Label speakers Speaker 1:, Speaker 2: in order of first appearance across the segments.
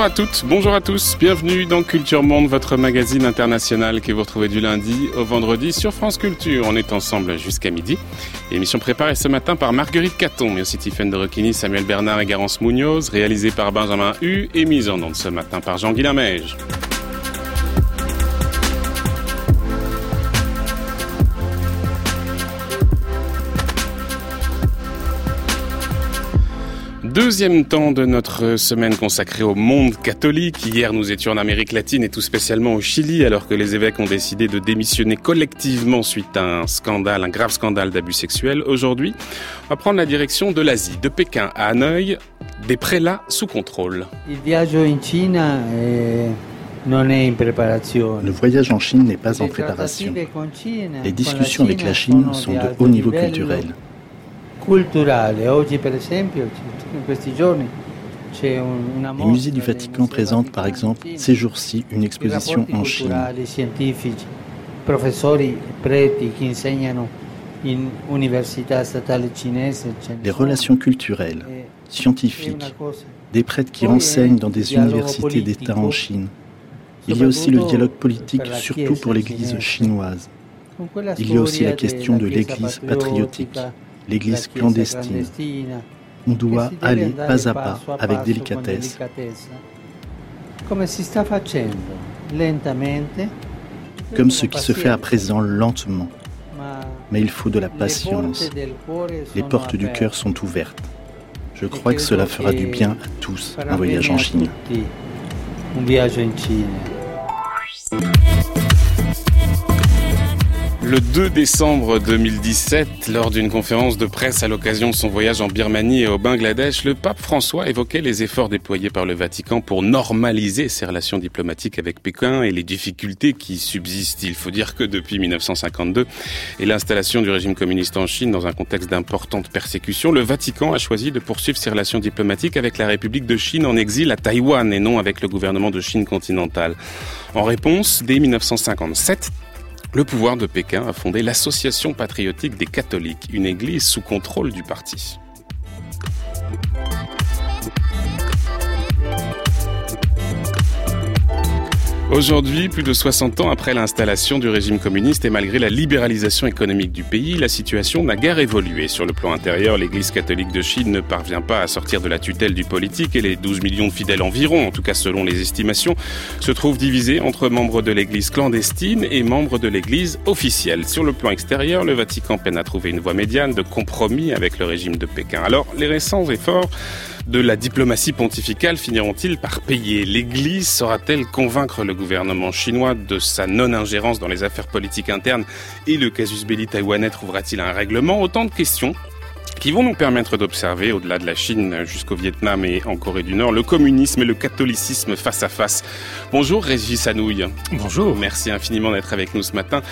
Speaker 1: Bonjour à toutes, bonjour à tous, bienvenue dans Culture Monde, votre magazine international que vous retrouvez du lundi au vendredi sur France Culture. On est ensemble jusqu'à midi. Émission préparée ce matin par Marguerite Caton, mais aussi Tiffaine de Roquigny, Samuel Bernard et Garance Munoz, réalisée par Benjamin Hu et mise en onde ce matin par Jean-Guilain. Deuxième temps de notre semaine consacrée au monde catholique. Hier, nous étions en Amérique latine et tout spécialement au Chili, alors que les évêques ont décidé de démissionner collectivement suite à un scandale, un grave scandale d'abus sexuels. Aujourd'hui, on va prendre la direction de l'Asie, de Pékin à Hanoï, des prélats sous contrôle.
Speaker 2: Le voyage en Chine n'est pas en préparation. Les discussions avec la Chine sont de haut niveau culturel. Les musées du Vatican présentent par exemple ces jours-ci une exposition en Chine. Les relations culturelles, scientifiques, des prêtres qui enseignent dans des universités d'État en Chine. Il y a aussi le dialogue politique, surtout pour l'Église chinoise. Il y a aussi la question de l'Église patriotique l'église clandestine. On doit aller pas à pas avec délicatesse. Comme ce qui se fait à présent lentement. Mais il faut de la patience. Les portes du cœur sont ouvertes. Je crois que cela fera du bien à tous, un voyage en Chine.
Speaker 1: Le 2 décembre 2017, lors d'une conférence de presse à l'occasion de son voyage en Birmanie et au Bangladesh, le pape François évoquait les efforts déployés par le Vatican pour normaliser ses relations diplomatiques avec Pékin et les difficultés qui subsistent. Il faut dire que depuis 1952 et l'installation du régime communiste en Chine dans un contexte d'importante persécution, le Vatican a choisi de poursuivre ses relations diplomatiques avec la République de Chine en exil à Taïwan et non avec le gouvernement de Chine continentale. En réponse, dès 1957, le pouvoir de Pékin a fondé l'Association patriotique des catholiques, une église sous contrôle du parti. Aujourd'hui, plus de 60 ans après l'installation du régime communiste et malgré la libéralisation économique du pays, la situation n'a guère évolué. Sur le plan intérieur, l'Église catholique de Chine ne parvient pas à sortir de la tutelle du politique et les 12 millions de fidèles environ, en tout cas selon les estimations, se trouvent divisés entre membres de l'Église clandestine et membres de l'Église officielle. Sur le plan extérieur, le Vatican peine à trouver une voie médiane de compromis avec le régime de Pékin. Alors, les récents efforts de la diplomatie pontificale finiront-ils par payer L'Église? Saura-t-elle convaincre le gouvernement chinois de sa non-ingérence dans les affaires politiques internes? Et le casus belli taïwanais trouvera-t-il un règlement? Autant de questions qui vont nous permettre d'observer, au-delà de la Chine jusqu'au Vietnam et en Corée du Nord, le communisme et le catholicisme face à face. Bonjour Régis Sanouille.
Speaker 3: Bonjour.
Speaker 1: Merci infiniment d'être avec nous ce matin.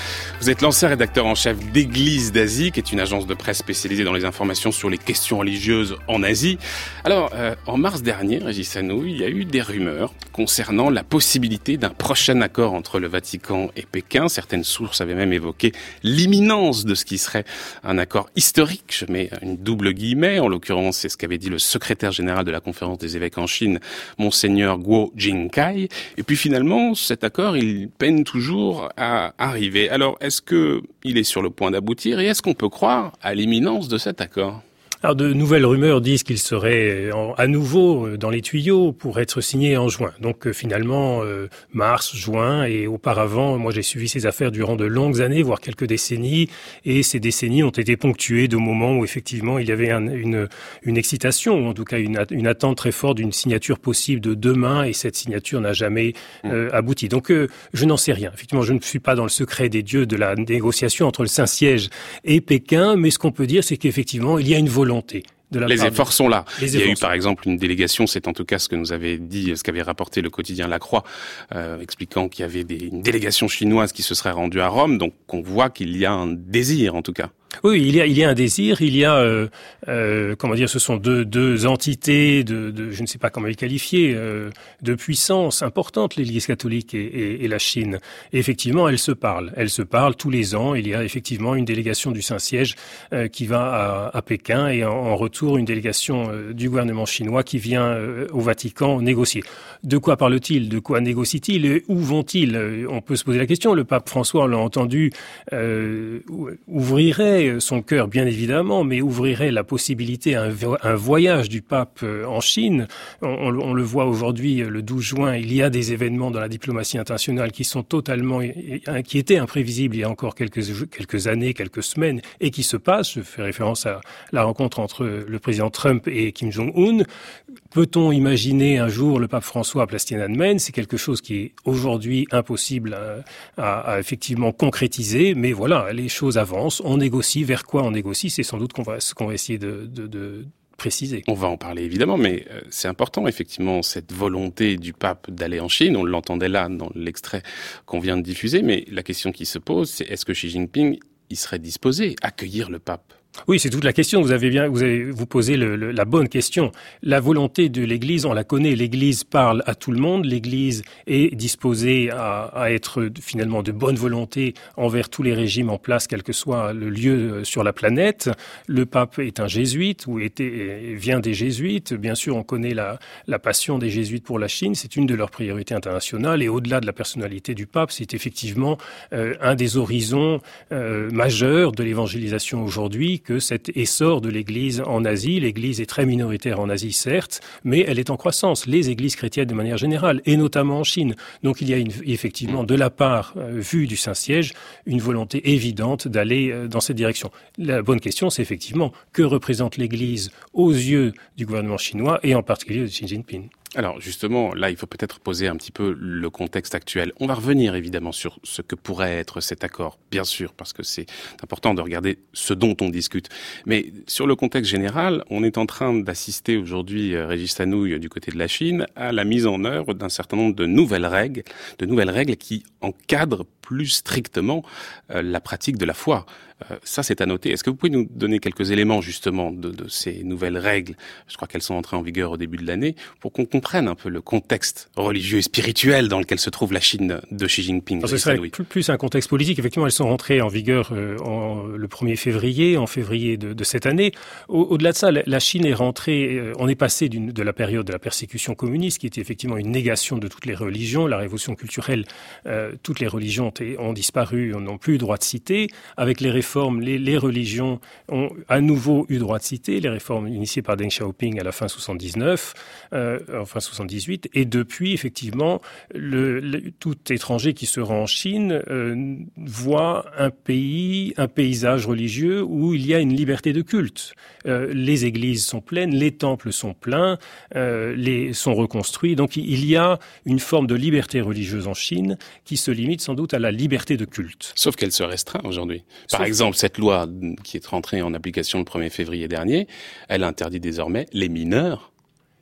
Speaker 1: Vous êtes l'ancien rédacteur en chef d'Église d'Asie, qui est une agence de presse spécialisée dans les informations sur les questions religieuses en Asie. Alors, euh, en mars dernier, Régis Sanouille, il y a eu des rumeurs concernant la possibilité d'un prochain accord entre le Vatican et Pékin. Certaines sources avaient même évoqué l'imminence de ce qui serait un accord historique. Je mets une double guillemets. En l'occurrence, c'est ce qu'avait dit le secrétaire général de la conférence des évêques en Chine, monseigneur Guo Jingkai. Et puis finalement, cet accord, il peine toujours à arriver. Alors, est-ce que il est sur le point d'aboutir et est-ce qu'on peut croire à l'imminence de cet accord?
Speaker 3: Alors de nouvelles rumeurs disent qu'il serait à nouveau dans les tuyaux pour être signé en juin. Donc euh, finalement euh, mars, juin et auparavant, moi j'ai suivi ces affaires durant de longues années, voire quelques décennies, et ces décennies ont été ponctuées de moments où effectivement il y avait une, une excitation, ou en tout cas une, une attente très forte d'une signature possible de demain, et cette signature n'a jamais euh, abouti. Donc je n'en sais rien. Effectivement, je ne suis pas dans le secret des dieux de la négociation entre le Saint-Siège et Pékin, mais ce qu'on peut dire, c'est qu'effectivement il y a une volonté
Speaker 1: les efforts sont là. Il y a eu par exemple une délégation, c'est en tout cas ce que nous avait dit, ce qu'avait rapporté le quotidien La Croix, euh, expliquant qu'il y avait des, une délégation chinoise qui se serait rendue à Rome. Donc on voit qu'il y a un désir en tout cas.
Speaker 3: Oui, il y a, il y a un désir, il y a, euh, euh, comment dire, ce sont deux, entités de, je ne sais pas comment les qualifier, euh, de puissance importante, l'Église catholique et, la Chine. Effectivement, elles se parlent. Elles se parlent tous les ans. Il y a effectivement une délégation du Saint-Siège euh, qui va à, Pékin et en, retour une délégation euh, du gouvernement chinois qui vient au Vatican négocier. De quoi parle-t-il? De quoi négocie-t-il? Et où vont-ils? On peut se poser la question. Le pape François, l'a entendu, ouvrirait son cœur, bien évidemment, mais ouvrirait la possibilité à un, voyage du pape euh, en Chine. On, le voit aujourd'hui, euh, le 12 juin, il y a des événements dans la diplomatie internationale qui sont totalement, qui étaient imprévisibles il y a encore quelques, quelques années, quelques semaines, et qui se passent. Je fais référence à la rencontre entre le président Trump et Kim Jong-un. Peut-on imaginer un jour le pape François à Place Tiananmen C'est quelque chose qui est aujourd'hui impossible à, effectivement concrétiser, mais voilà, les choses avancent, on négocie. Vers quoi on négocie C'est sans doute ce qu'on va essayer de préciser.
Speaker 1: On va en parler évidemment, mais euh, c'est important effectivement cette volonté du pape d'aller en Chine. On l'entendait là dans l'extrait qu'on vient de diffuser, mais la question qui se pose, c'est est-ce que Xi Jinping il serait disposé à accueillir le pape?
Speaker 3: Oui, c'est toute la question. Vous avez bien, vous avez vous posez le, la bonne question. La volonté de l'Église, on la connaît. L'Église parle à tout le monde. L'Église est disposée à, être finalement de bonne volonté envers tous les régimes en place, quel que soit le lieu euh, sur la planète. Le pape est un jésuite ou était, vient des jésuites. Bien sûr, on connaît la, la passion des jésuites pour la Chine. C'est une de leurs priorités internationales. Et au-delà de la personnalité du pape, c'est effectivement euh, un des horizons euh, majeurs de l'évangélisation aujourd'hui que cet essor de l'Église en Asie, l'Église est très minoritaire en Asie certes, mais elle est en croissance, les églises chrétiennes de manière générale, et notamment en Chine. Donc il y a effectivement de la part, euh, vue du Saint-Siège, une volonté évidente d'aller euh, dans cette direction. La bonne question, c'est effectivement que représente l'Église aux yeux du gouvernement chinois et en particulier de Xi Jinping?
Speaker 1: Alors justement, là, il faut peut-être poser un petit peu le contexte actuel. On va revenir évidemment sur ce que pourrait être cet accord, bien sûr, parce que c'est important de regarder ce dont on discute. Mais sur le contexte général, on est en train d'assister aujourd'hui, euh, Régis Tanouille, du côté de la Chine, à la mise en œuvre d'un certain nombre de nouvelles règles, de nouvelles règles qui encadrent plus strictement euh, la pratique de la foi. Euh, ça, c'est à noter. Est-ce que vous pouvez nous donner quelques éléments justement de, de ces nouvelles règles Je crois qu'elles sont entrées en vigueur au début de l'année, pour qu'on comprenne un peu le contexte religieux et spirituel dans lequel se trouve la Chine de Xi Jinping.
Speaker 3: ce serait plus, plus, un contexte politique. Effectivement, elles sont rentrées en vigueur euh, en, le 1er février, en février de, de cette année. Au-delà de ça, la Chine est rentrée, euh, on est passé de la période de la persécution communiste, qui était effectivement une négation de toutes les religions, la révolution culturelle, euh, toutes les religions ont, ont disparu, n'ont plus eu droit de citer, avec les réformes les, religions ont à nouveau eu droit de citer, les réformes initiées par Deng Xiaoping à la fin 79, euh, enfin 78, et depuis, effectivement, tout étranger qui se rend en Chine euh, voit un pays, un paysage religieux où il y a une liberté de culte. Euh, les églises sont pleines, les temples sont pleins, les, sont reconstruits, donc il y a une forme de liberté religieuse en Chine qui se limite sans doute à la liberté de culte.
Speaker 1: Sauf qu'elle se restreint aujourd'hui. Par exemple, exemple, cette loi qui est rentrée en application le 1er février dernier, elle interdit désormais les mineurs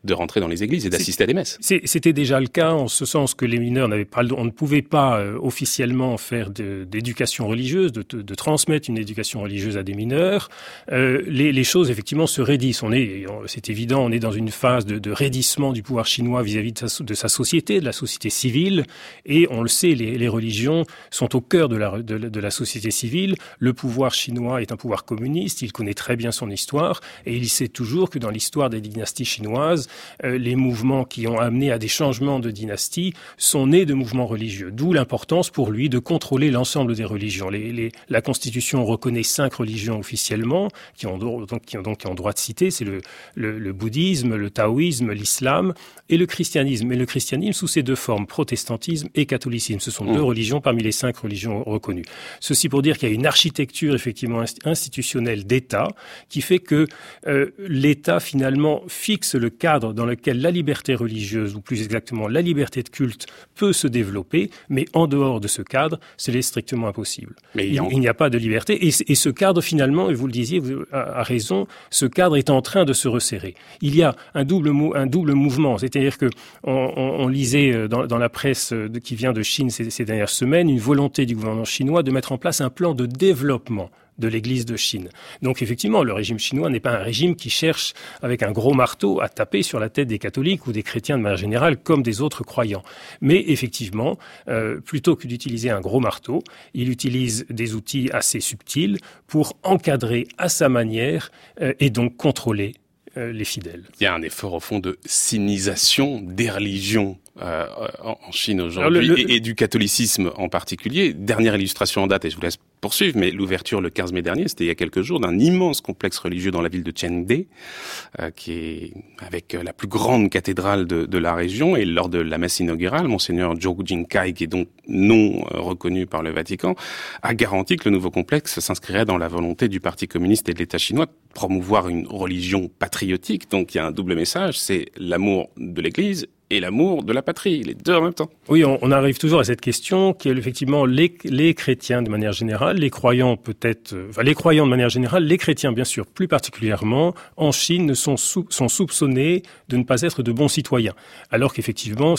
Speaker 1: de rentrer dans les églises et d'assister à des messes.
Speaker 3: C'était déjà le cas en ce sens que les mineurs n'avaient pas, on ne pouvait pas euh, officiellement faire d'éducation religieuse, de, de, de, transmettre une éducation religieuse à des mineurs. Euh, les, les, choses effectivement se raidissent. On est, c'est évident, on est dans une phase de, de raidissement du pouvoir chinois vis-à-vis -vis de, sa, société, de la société civile, et on le sait, les, les religions sont au cœur de la, de la société civile. Le pouvoir chinois est un pouvoir communiste, il connaît très bien son histoire, et il sait toujours que dans l'histoire des dynasties chinoises, les mouvements qui ont amené à des changements de dynastie sont nés de mouvements religieux. D'où l'importance pour lui de contrôler l'ensemble des religions. Les, les, la Constitution reconnaît cinq religions officiellement qui ont donc qui ont, donc, qui ont droit de citer, c'est le, le, le, bouddhisme, le taoïsme, l'islam et le christianisme. Et le christianisme sous ses deux formes, protestantisme et catholicisme. Ce sont mmh. deux religions parmi les cinq religions reconnues. Ceci pour dire qu'il y a une architecture effectivement institutionnelle d'État qui fait que euh, l'État finalement fixe le cadre dans lequel la liberté religieuse, ou plus exactement la liberté de culte, peut se développer, mais en dehors de ce cadre, c'est strictement impossible. Mais il, il n'y a pas de liberté, et, et, ce cadre finalement, et vous le disiez vous, à, à, raison, ce cadre est en train de se resserrer. Il y a un double, un double mouvement, c'est-à-dire que on, on, on lisait euh, dans, dans, la presse euh, de, qui vient de Chine ces, ces dernières semaines une volonté du gouvernement chinois de mettre en place un plan de développement de l'Église de Chine. Donc effectivement, le régime chinois n'est pas un régime qui cherche avec un gros marteau à taper sur la tête des catholiques ou des chrétiens de manière générale comme des autres croyants. Mais effectivement, euh, plutôt que d'utiliser un gros marteau, il utilise des outils assez subtils pour encadrer à sa manière euh, et donc contrôler euh, les fidèles.
Speaker 1: Il y a un effort au fond de sinisation des religions euh, en Chine aujourd'hui et, du catholicisme en particulier. Dernière illustration en date, et je vous laisse poursuivre, mais l'ouverture le 15 mai dernier, c'était il y a quelques jours, d'un immense complexe religieux dans la ville de Chengde, euh, qui est avec la plus grande cathédrale de, de, la région. Et lors de la messe inaugurale, monseigneur Zhou Jinkai, qui est donc non euh, reconnu par le Vatican, a garanti que le nouveau complexe s'inscrirait dans la volonté du Parti communiste et de l'État chinois de promouvoir une religion patriotique. Donc il y a un double message, c'est l'amour de l'Église et l'amour de la patrie, les deux en même temps.
Speaker 3: Oui, on, arrive toujours à cette question qui est effectivement les, chrétiens de manière générale, les croyants peut-être, euh, enfin les croyants de manière générale, les chrétiens bien sûr plus particulièrement, en Chine sont, soupçonnés de ne pas être de bons citoyens. Alors qu'effectivement,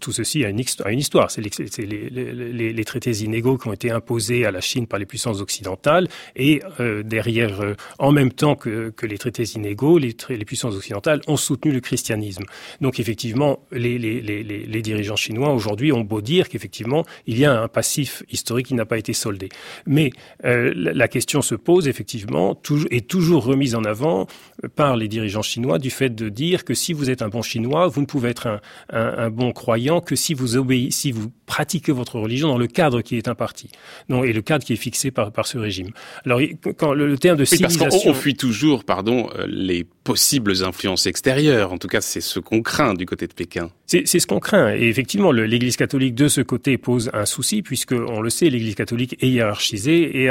Speaker 3: tout ceci a une, histoire. C'est les, traités inégaux qui ont été imposés à la Chine par les puissances occidentales et euh, derrière, euh, en même temps que, les traités inégaux, les puissances occidentales ont soutenu le christianisme. Donc effectivement, les, les, les, les dirigeants chinois aujourd'hui ont beau dire qu'effectivement, il y a un passif historique qui n'a pas été soldé. Mais euh, la question se pose effectivement, toujours, est toujours remise en avant par les dirigeants chinois du fait de dire que si vous êtes un bon chinois, vous ne pouvez être un, un, un bon croyant que si vous obéissez, si vous pratiquez votre religion dans le cadre qui est imparti, non, et le cadre qui est fixé par, par ce régime.
Speaker 1: Alors, quand le, terme de oui, civilisation... Parce qu'on fuit toujours, pardon, euh, les possibles influences extérieures. En tout cas, c'est ce qu'on craint du côté de Pékin.
Speaker 3: C'est ce qu'on craint. Et effectivement, l'Église catholique de ce côté pose un souci, puisque on le sait, l'Église catholique est hiérarchisée et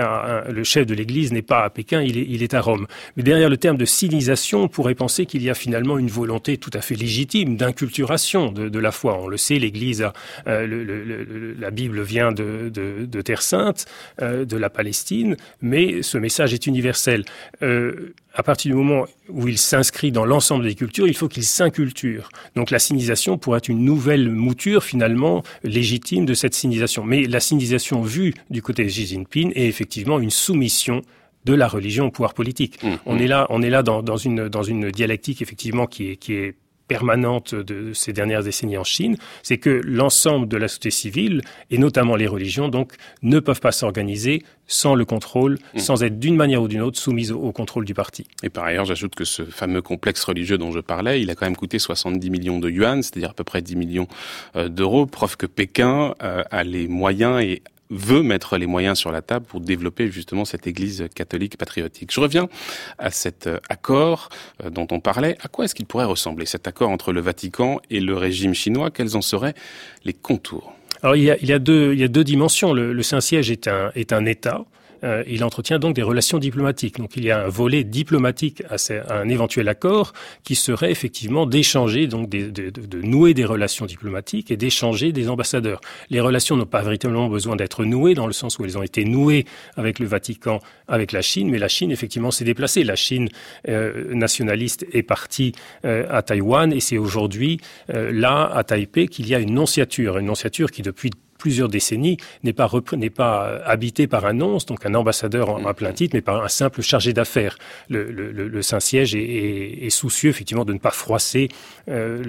Speaker 3: le chef de l'Église n'est pas à Pékin, il est, à Rome. Mais derrière le terme de civilisation, on pourrait penser qu'il y a finalement une volonté tout à fait légitime d'inculturation de, la foi. On le sait, l'Église, euh, la Bible vient de Terre Sainte, euh, de la Palestine, mais ce message est universel. Euh, à partir du moment où il s'inscrit dans l'ensemble des cultures, il faut qu'il s'inculture. Donc la sinisation pourrait être une nouvelle mouture finalement légitime de cette sinisation. Mais la sinisation vue du côté de Xi Jinping est effectivement une soumission de la religion au pouvoir politique. Mmh, on mmh. est là, on est là dans, dans, une dans une dialectique effectivement qui est qui est permanente de ces dernières décennies en Chine, c'est que l'ensemble de la société civile, et notamment les religions, donc, ne peuvent pas s'organiser sans le contrôle, mmh. sans être d'une manière ou d'une autre soumise au, contrôle du parti.
Speaker 1: Et par ailleurs, j'ajoute que ce fameux complexe religieux dont je parlais, il a quand même coûté 70 millions de yuan, c'est-à-dire à peu près 10 millions euh, d'euros, preuve que Pékin euh, a les moyens et veut mettre les moyens sur la table pour développer justement cette Église catholique patriotique. Je reviens à cet euh, accord euh, dont on parlait. À quoi est-ce qu'il pourrait ressembler cet accord entre le Vatican et le régime chinois? Quels en seraient les contours?
Speaker 3: Alors il y, a, deux dimensions. Le, le Saint-Siège est un, est un État euh, il entretient donc des relations diplomatiques. Donc il y a un volet diplomatique à, un éventuel accord qui serait effectivement d'échanger, donc de, nouer des relations diplomatiques et d'échanger des ambassadeurs. Les relations n'ont pas véritablement besoin d'être nouées dans le sens où elles ont été nouées avec le Vatican, avec la Chine, mais la Chine effectivement s'est déplacée. La Chine euh, nationaliste est partie euh, à Taïwan et c'est aujourd'hui là à Taipei qu'il y a une nonciature, une nonciature qui depuis plusieurs décennies n'est pas n'est pas habité par un nonce, donc un ambassadeur en, plein titre, mais par un simple chargé d'affaires. Le, le, le Saint-Siège est, est, est, soucieux effectivement de ne pas froisser euh,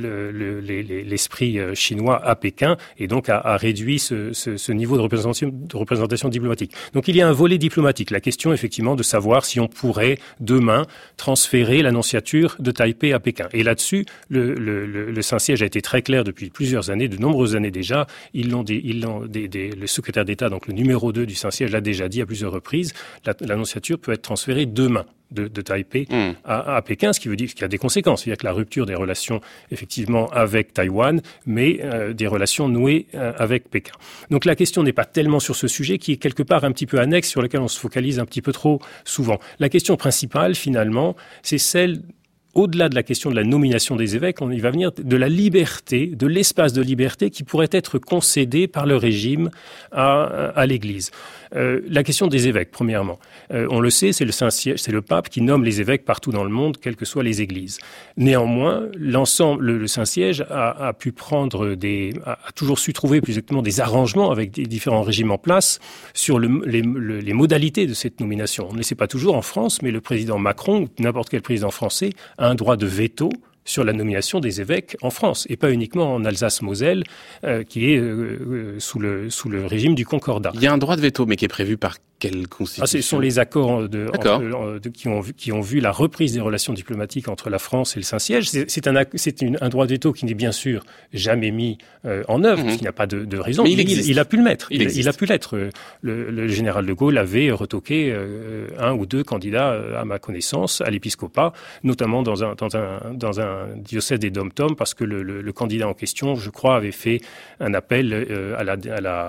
Speaker 3: l'esprit euh, chinois à Pékin et donc a, a réduit ce, ce, ce, niveau de représentation, de représentation diplomatique. Donc il y a un volet diplomatique. La question effectivement de savoir si on pourrait demain transférer l'annonciature de Taipei à Pékin. Et là-dessus, le, le Saint-Siège a été très clair depuis plusieurs années, de nombreuses années déjà. Ils l'ont le secrétaire d'État, donc le numéro 2 du Saint-Siège, l'a déjà dit à plusieurs reprises, l'annonciature peut être transférée demain de, de Taipei mm. à, à, Pékin, ce qui veut dire qu'il y a des conséquences. Il y a que la rupture des relations effectivement avec Taïwan, mais euh, des relations nouées euh, avec Pékin. Donc la question n'est pas tellement sur ce sujet qui est quelque part un petit peu annexe sur lequel on se focalise un petit peu trop souvent. La question principale finalement, c'est celle au-delà de la question de la nomination des évêques, on y va venir de la liberté, de l'espace de liberté qui pourrait être concédé par le régime à, l'Église. Euh, la question des évêques, premièrement. Euh, on le sait, c'est le Saint-Siège, c'est le pape qui nomme les évêques partout dans le monde, quelles que soient les églises. Néanmoins, l'ensemble, le, Saint-Siège a, pu prendre des, a, toujours su trouver plus exactement des arrangements avec des différents régimes en place sur les, modalités de cette nomination. On ne le sait pas toujours en France, mais le président Macron n'importe quel président français a un droit de veto sur la nomination des évêques en France et pas uniquement en Alsace-Moselle euh, qui est euh, euh, sous le sous le régime du Concordat.
Speaker 1: Il y a un droit de veto mais qui est prévu par quelle constitution ah,
Speaker 3: Ce sont les accords de, de, qui, ont vu, qui ont vu la reprise des relations diplomatiques entre la France et le Saint-Siège. C'est un, un droit de veto qui n'est bien sûr jamais mis en œuvre, mmh. parce qu'il n'y a pas de, de raison.
Speaker 1: Mais
Speaker 3: il,
Speaker 1: il,
Speaker 3: a pu le mettre. Il, il a pu l'être. Le, le, général de Gaulle avait retoqué un ou deux candidats, à ma connaissance, à l'épiscopat, notamment dans un, dans un, dans un diocèse des Dom-Tom parce que le, le, le, candidat en question, je crois, avait fait un appel euh, à, la, à, la,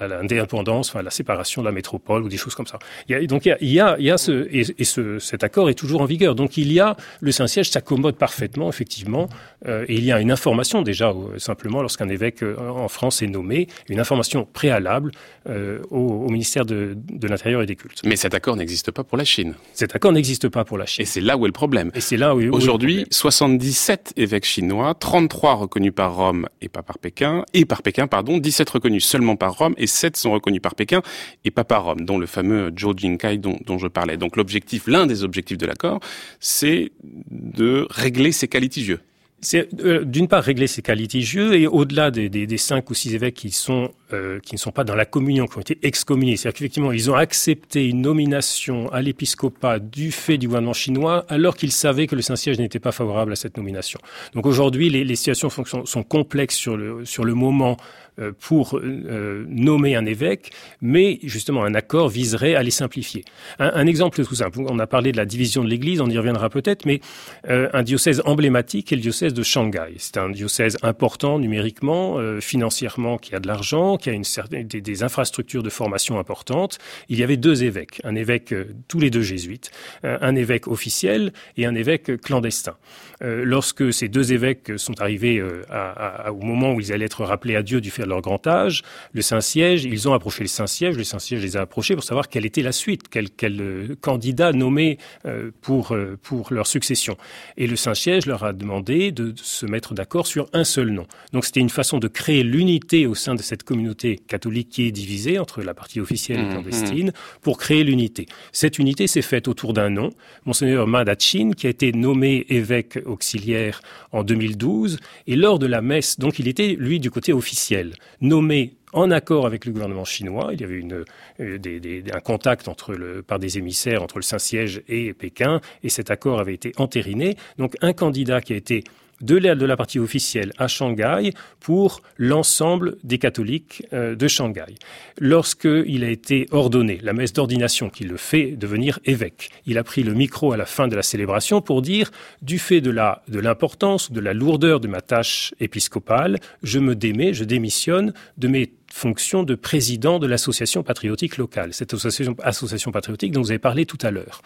Speaker 3: à l'indépendance, enfin, à la séparation de la métropole des choses comme ça. Il y a, donc il y a, il y a, il y a ce, et, et ce, cet accord est toujours en vigueur. Donc il y a, le Saint-Siège s'accommode parfaitement, effectivement, euh, et il y a une information déjà, euh, simplement, lorsqu'un évêque euh, en France est nommé, une information préalable euh, au, au, ministère de, de l'Intérieur et des Cultes.
Speaker 1: Mais cet accord n'existe pas pour la Chine.
Speaker 3: Cet accord n'existe pas pour la Chine.
Speaker 1: Et c'est là où est le problème.
Speaker 3: Et c'est là où,
Speaker 1: Aujourd'hui, 77 évêques chinois, 33 reconnus par Rome et pas par Pékin, et par Pékin, pardon, 17 reconnus seulement par Rome et 7 sont reconnus par Pékin et pas par Rome, dont le fameux Zhou Jinkai dont, je parlais. Donc l'objectif, l'un des objectifs de l'accord, c'est de régler ces cas litigieux.
Speaker 3: C'est euh, d'une part régler ces cas litigieux et au-delà des, des, cinq ou six évêques qui sont euh, qui ne sont pas dans la communion, qui ont été excommuniés, c'est-à-dire qu'effectivement ils ont accepté une nomination à l'épiscopat du fait du gouvernement chinois alors qu'ils savaient que le Saint-Siège n'était pas favorable à cette nomination. Donc aujourd'hui les, les situations sont, sont, complexes sur le sur le moment euh, pour euh, nommer un évêque, mais justement un accord viserait à les simplifier. Un, un, exemple tout simple, on a parlé de la division de l'Église, on y reviendra peut-être, mais euh, un diocèse emblématique est le diocèse de Shanghai. C'est un diocèse important numériquement, euh, financièrement, qui a de l'argent, qui a une certaine, des, infrastructures de formation importantes. Il y avait deux évêques, un évêque, euh, tous les deux jésuites, un évêque officiel et un évêque clandestin. lorsque ces deux évêques sont arrivés au moment où ils allaient être rappelés à Dieu du fait de leur grand âge, le Saint-Siège, ils ont approché le Saint-Siège, le Saint-Siège les a approchés pour savoir quelle était la suite, quel, euh, candidat nommé euh, pour, euh, leur succession. Et le Saint-Siège leur a demandé de, de se mettre d'accord sur un seul nom. Donc c'était une façon de créer l'unité au sein de cette communauté catholique qui est divisée entre la partie officielle et mmh, clandestine mmh. pour créer l'unité. Cette unité s'est faite autour d'un nom, Monseigneur Madachin, qui a été nommé évêque auxiliaire en 2012, et lors de la messe, donc il était, lui, du côté officiel nommé en accord avec le gouvernement chinois. Il y avait une, euh, des, des, un contact entre le, par des émissaires entre le Saint-Siège et Pékin, et cet accord avait été entériné. Donc un candidat qui a été de de la partie officielle à Shanghai pour l'ensemble des catholiques euh, de Shanghai. Lorsqu'il a été ordonné, la messe d'ordination qui le fait devenir évêque, il a pris le micro à la fin de la célébration pour dire, du fait de la de l'importance, de la lourdeur de ma tâche épiscopale, je me démets, je démissionne de mes fonctions de président de l'association patriotique locale, cette association, association patriotique dont vous avez parlé tout à l'heure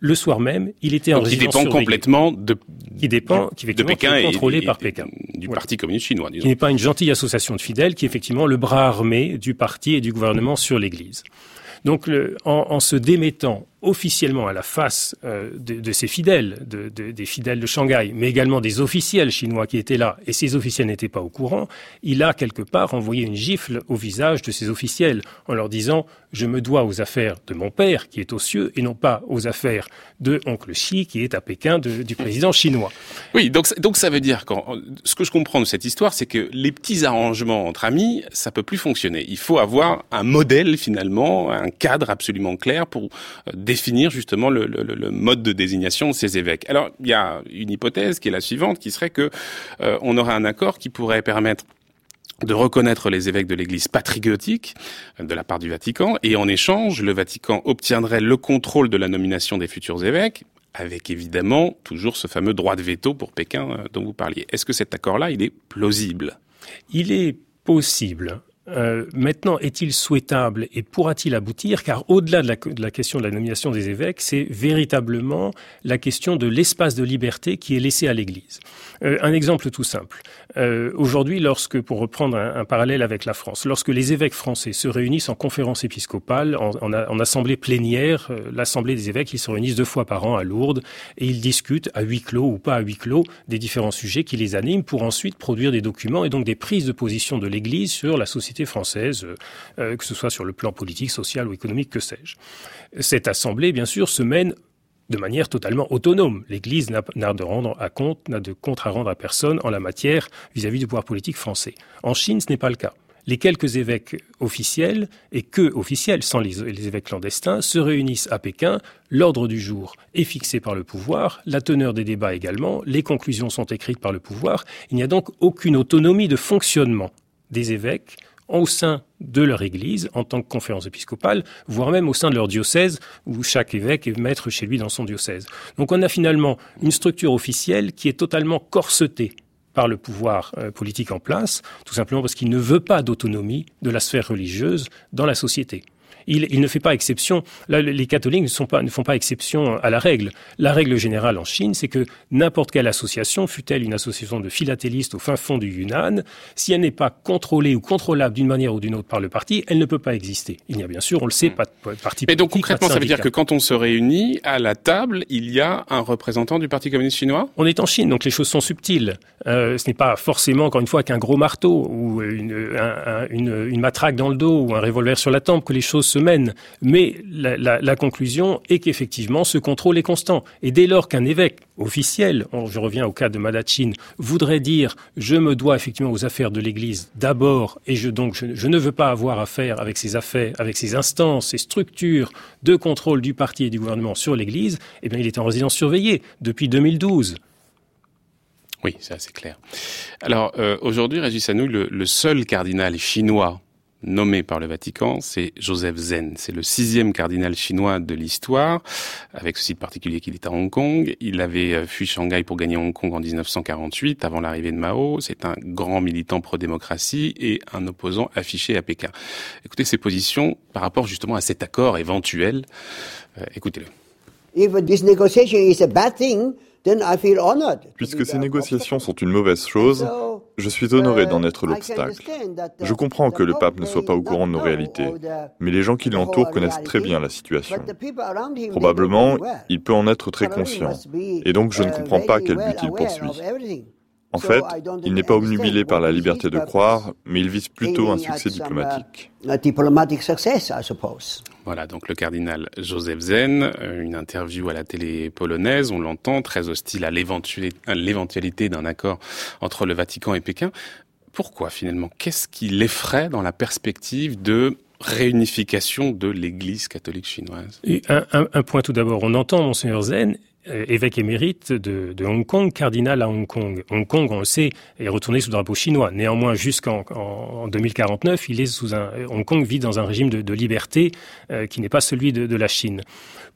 Speaker 3: le soir même, il était en
Speaker 1: Donc, qui dépend complètement de
Speaker 3: qui dépend qui
Speaker 1: de Pékin
Speaker 3: est contrôlé
Speaker 1: et, et,
Speaker 3: par Pékin
Speaker 1: du voilà. Parti communiste chinois disons.
Speaker 3: qui n'est pas une gentille association de fidèles qui est effectivement le bras armé du parti et du gouvernement sur l'Église. Donc le, en, en se démettant officiellement à la face euh, de, ses fidèles, de, de, des fidèles de Shanghai, mais également des officiels chinois qui étaient là, et ces officiels n'étaient pas au courant, il a quelque part envoyé une gifle au visage de ces officiels en leur disant je me dois aux affaires de mon père qui est aux cieux et non pas aux affaires de oncle Xi qui est à Pékin du président chinois.
Speaker 1: Oui, donc donc ça veut dire quand ce que je comprends de cette histoire, c'est que les petits arrangements entre amis, ça peut plus fonctionner. Il faut avoir un modèle finalement, un cadre absolument clair pour euh, définir justement le, mode de désignation de ces évêques. Alors, il y a une hypothèse qui est la suivante, qui serait que euh, on aurait un accord qui pourrait permettre de reconnaître les évêques de l'Église patriotique euh, de la part du Vatican, et en échange, le Vatican obtiendrait le contrôle de la nomination des futurs évêques, avec évidemment toujours ce fameux droit de veto pour Pékin euh, dont vous parliez. Est-ce que cet accord-là, il est plausible?
Speaker 3: Il est possible. Euh, maintenant, est-il souhaitable et pourra-t-il aboutir? Car au-delà de la, question de la nomination des évêques, c'est véritablement la question de l'espace de liberté qui est laissé à l'Église. Euh, un exemple tout simple. Euh, aujourd'hui, lorsque, pour reprendre un, parallèle avec la France, lorsque les évêques français se réunissent en conférence épiscopale, en, assemblée plénière, l'assemblée des évêques, ils se réunissent deux fois par an à Lourdes et ils discutent à huis clos ou pas à huis clos des différents sujets qui les animent pour ensuite produire des documents et donc des prises de position de l'Église sur la société française, euh, que ce soit sur le plan politique, social ou économique, que sais-je. Cette assemblée, bien sûr, se mène de manière totalement autonome. L'Église n'a de rendre à compte, n'a de compte à rendre à personne en la matière vis-à-vis -vis du pouvoir politique français. En Chine, ce n'est pas le cas les quelques évêques officiels, et que officiels, sans les, évêques clandestins, se réunissent à Pékin. L'ordre du jour est fixé par le pouvoir, la teneur des débats également, les conclusions sont écrites par le pouvoir. Il n'y a donc aucune autonomie de fonctionnement des évêques au sein de leur Église en tant que conférence épiscopale, voire même au sein de leur diocèse, où chaque évêque est maître chez lui dans son diocèse. Donc on a finalement une structure officielle qui est totalement corsetée par le pouvoir euh, politique en place, tout simplement parce qu'il ne veut pas d'autonomie de la sphère religieuse dans la société il, ne fait pas exception. Là, les catholiques ne, sont pas, ne font pas exception à la règle. La règle générale en Chine, c'est que n'importe quelle association, fût-elle une association de philatélistes au fin fond du Yunnan, si elle n'est pas contrôlée ou contrôlable d'une manière ou d'une autre par le parti, elle ne peut pas exister. Il n'y a bien sûr, on le sait, hmm. pas de parti politique.
Speaker 1: Mais donc concrètement, ça veut dire que quand on se réunit à la table, il y a un représentant du Parti communiste chinois?
Speaker 3: On est en Chine, donc les choses sont subtiles. Euh, ce n'est pas forcément, encore une fois, qu'un gros marteau ou une, une, une matraque dans le dos ou un revolver sur la tempe que les choses se mènent. Mais la, conclusion est qu'effectivement, ce contrôle est constant. Et dès lors qu'un évêque officiel, je reviens au cas de Madachine, voudrait dire je me dois effectivement aux affaires de l'Église d'abord, et je, donc je, je, ne veux pas avoir affaire avec ces affaires, avec ces instances, ces structures de contrôle du parti et du gouvernement sur l'Église, eh bien il est en résidence surveillée depuis 2012.
Speaker 1: Oui, c'est assez clair. Alors euh, aujourd'hui, Régis Anou, le, le seul cardinal chinois nommé par le Vatican, c'est Joseph Zen. C'est le sixième cardinal chinois de l'histoire, avec ce site particulier qu'il est à Hong Kong. Il avait euh, fui Shanghai pour gagner Hong Kong en 1948, avant l'arrivée de Mao. C'est un grand militant pro-démocratie et un opposant affiché à Pékin. Écoutez ses positions par rapport justement à cet accord éventuel. Euh, écoutez-le.
Speaker 4: If this negotiation is a bad thing,
Speaker 5: Puisque ces négociations sont une mauvaise chose, je suis honoré d'en être l'obstacle. Je comprends que le pape ne soit pas au courant de nos réalités, mais les gens qui l'entourent connaissent très bien la situation. Probablement, il peut en être très conscient, et donc je ne comprends pas quel but il poursuit. En fait, il n'est pas obnubilé par la liberté de croire, mais il vise plutôt un succès diplomatique.
Speaker 1: Voilà, donc le cardinal Joseph Zen, euh, une interview à la télé polonaise, on l'entend, très hostile à l'éventualité d'un accord entre le Vatican et Pékin. Pourquoi finalement Qu'est-ce qui l'effraie dans la perspective de réunification de l'Église catholique chinoise?
Speaker 3: Un, un, point tout d'abord, on entend Monseigneur Zen évêque émérite de, Hong Kong, cardinal à Hong Kong. Hong Kong, on le sait, est retourné sous drapeau chinois. Néanmoins, jusqu'en en, 2049, il est sous un, Hong Kong vit dans un régime de, liberté euh, qui n'est pas celui de, la Chine.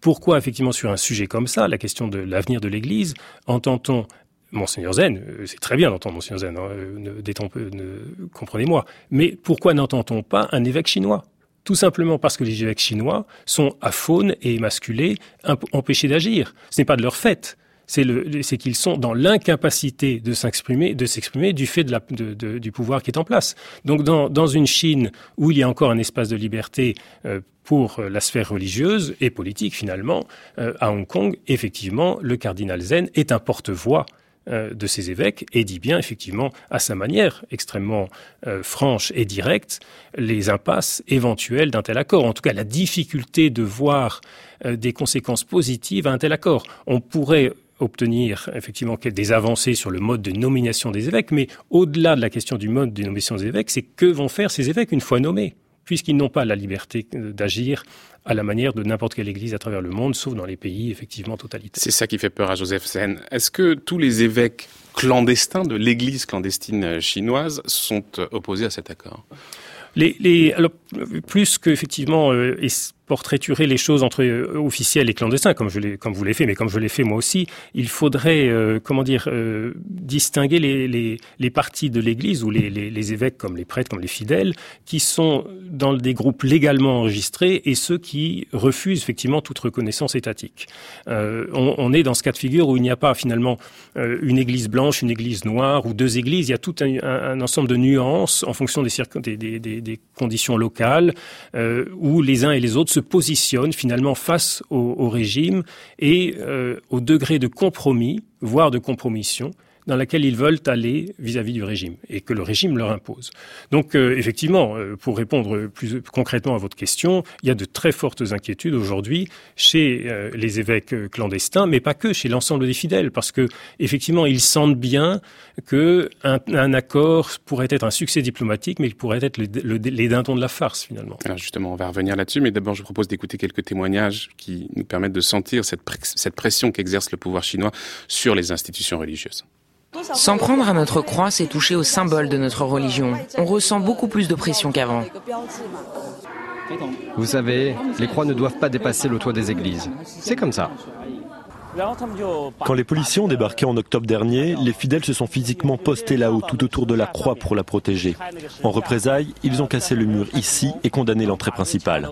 Speaker 3: Pourquoi, effectivement, sur un sujet comme ça, la question de l'avenir de l'Église, entend-on Monseigneur Zen, euh, c'est très bien d'entendre Monseigneur Zen, hein, ne, comprenez-moi. Mais pourquoi n'entend-on pas un évêque chinois? Tout simplement parce que les évêques chinois sont aphone et émasculés, empêchés d'agir. Ce n'est pas de leur fait. C'est qu'ils sont dans l'incapacité de s'exprimer, de s'exprimer du fait du pouvoir qui est en place. Donc, dans, une Chine où il y a encore un espace de liberté euh, pour la sphère religieuse et politique finalement, euh, à Hong Kong, effectivement, le cardinal Zen est un porte-voix euh, de ces évêques et dit bien effectivement à sa manière extrêmement euh, franche et directe les impasses éventuelles d'un tel accord, en tout cas la difficulté de voir euh, des conséquences positives à un tel accord. On pourrait obtenir effectivement des avancées sur le mode de nomination des évêques, mais au-delà de la question du mode de nomination des évêques, c'est que vont faire ces évêques une fois nommés puisqu'ils n'ont pas la liberté d'agir à la manière de n'importe quelle église à travers le monde, sauf dans les pays effectivement totalitaires.
Speaker 1: C'est ça qui fait peur à Joseph Sen. Est-ce que tous les évêques clandestins de l'église clandestine chinoise sont opposés à cet accord?
Speaker 3: Les, les, alors, plus qu'effectivement, euh, portraiturer les choses entre euh, officiels et clandestins, comme vous l'avez fait, mais comme je l'ai fait moi aussi, il faudrait, euh, comment dire, euh, distinguer les, parties de l'Église ou les, évêques comme les prêtres, comme les fidèles, qui sont dans des groupes légalement enregistrés et ceux qui refusent effectivement toute reconnaissance étatique. On, est dans ce cas de figure où il n'y a pas finalement une Église blanche, une Église noire ou deux Églises. Il y a tout un, ensemble de nuances en fonction des, des conditions locales où les uns et les autres se positionnent finalement face au, régime et euh, au degré de compromis, voire de compromission, dans laquelle ils veulent aller vis-à-vis du régime et que le régime leur impose. Donc euh, effectivement, euh, pour répondre plus concrètement à votre question, il y a de très fortes inquiétudes aujourd'hui chez euh, les évêques clandestins, mais pas que, chez l'ensemble des fidèles, parce que effectivement, ils sentent bien que un, accord pourrait être un succès diplomatique, mais il pourrait être le, les dindons de la farce finalement.
Speaker 1: Alors justement, on va revenir là-dessus, mais d'abord, je propose d'écouter quelques témoignages qui nous permettent de sentir cette pression qu'exerce le pouvoir chinois sur les institutions religieuses.
Speaker 6: S'en prendre à notre croix, c'est toucher au symbole de notre religion. On ressent beaucoup plus de pression qu'avant.
Speaker 7: Vous savez, les croix ne doivent pas dépasser le toit des églises. C'est comme ça.
Speaker 8: Quand les policiers ont débarqué en octobre dernier, les fidèles se sont physiquement postés là-haut, tout autour de la croix pour la protéger. En représailles, ils ont cassé le mur ici et condamné l'entrée principale.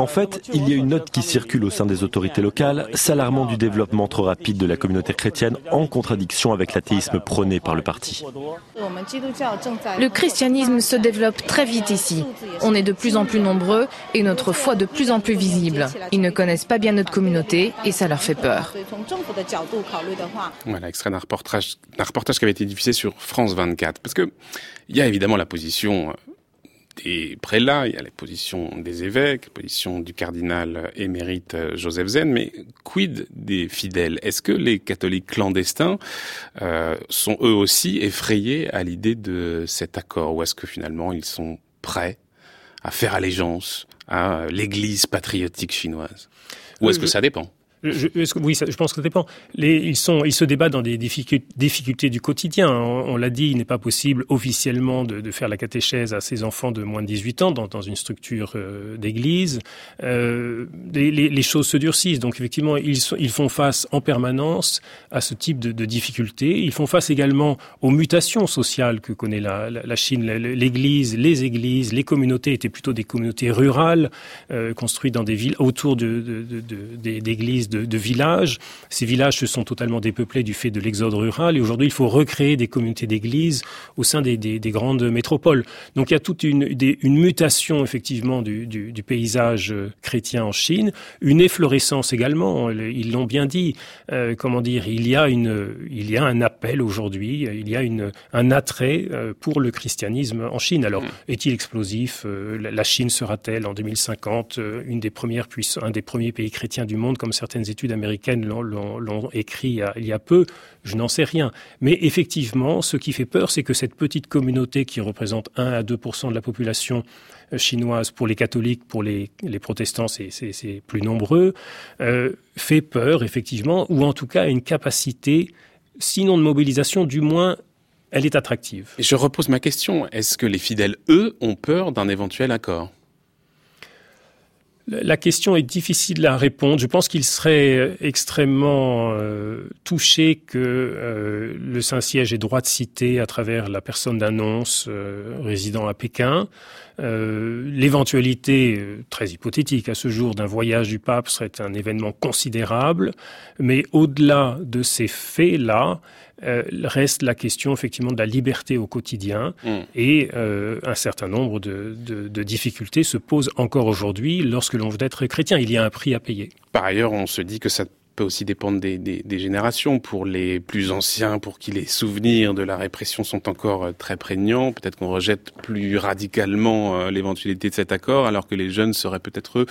Speaker 8: En fait, il y a une note qui circule au sein des autorités locales, s'alarmant du développement trop rapide de la communauté chrétienne en contradiction avec l'athéisme prôné par le parti.
Speaker 6: Le christianisme se développe très vite ici. On est de plus en plus nombreux et notre foi de plus en plus visible. Ils ne connaissent pas bien notre communauté et ça leur fait peur.
Speaker 1: Voilà, extrait d'un reportage, reportage qui avait été diffusé sur France 24. Parce que il y a évidemment la position des prélats, il y a les positions des évêques, la position du cardinal émérite euh, Joseph Zen, mais quid des fidèles? Est-ce que les catholiques clandestins euh, sont eux aussi effrayés à l'idée de cet accord? Ou est-ce que finalement ils sont prêts à faire allégeance à l'Église patriotique chinoise? Ou est-ce que ça dépend?
Speaker 3: Oui, je pense que ça dépend. Ils, se débattent dans des difficultés du quotidien. On, l'a dit, il n'est pas possible officiellement de, faire la catéchèse à ses enfants de moins de 18 ans dans, une structure euh, d'église. Euh, les, choses se durcissent. Donc effectivement, ils, font face en permanence à ce type de, difficultés. Ils font face également aux mutations sociales que connaît la, Chine. L'église, les églises, les communautés étaient plutôt des communautés rurales, euh, construites dans des villes autour d'églises de, villages. Ces villages se sont totalement dépeuplés du fait de l'exode rural et aujourd'hui il faut recréer des communautés d'églises au sein des, grandes métropoles. Donc il y a toute une, une mutation effectivement du, paysage chrétien en Chine, une efflorescence également. Ils l'ont bien dit. Euh, comment dire Il y a une, il y a un appel aujourd'hui. Il y a une, un attrait euh, pour le christianisme en Chine. Alors mm. est-il explosif euh, La Chine sera-t-elle en 2050 une des premières un des premiers pays chrétiens du monde comme certaines études américaines l'ont écrit il y, a, peu, je n'en sais rien. Mais effectivement, ce qui fait peur, c'est que cette petite communauté qui représente 1 à 2% de la population euh, chinoise, pour les catholiques, pour les, protestants, c'est plus nombreux, euh, fait peur, effectivement, ou en tout cas a une capacité, sinon de mobilisation, du moins elle est attractive.
Speaker 1: Je repose ma question, est-ce que les fidèles, eux, ont peur d'un éventuel accord?
Speaker 3: La question est difficile à répondre. Je pense qu'il serait euh, extrêmement euh, touché que euh, le Saint-Siège ait droit de citer à travers la personne d'annonce résidant à Pékin. L'éventualité, très hypothétique à ce jour, d'un voyage du pape serait un événement considérable. Mais au-delà de ces faits-là, euh, reste la question effectivement de la liberté au quotidien mm. et euh, un certain nombre de, de, de, difficultés se posent encore aujourd'hui lorsque l'on veut être chrétien. Il y a un prix à payer.
Speaker 1: Par ailleurs, on se dit que ça peut aussi dépendre des, des, des, générations. Pour les plus anciens, pour qui les souvenirs de la répression sont encore euh, très prégnants, peut-être qu'on rejette plus radicalement euh, l'éventualité de cet accord, alors que les jeunes seraient peut-être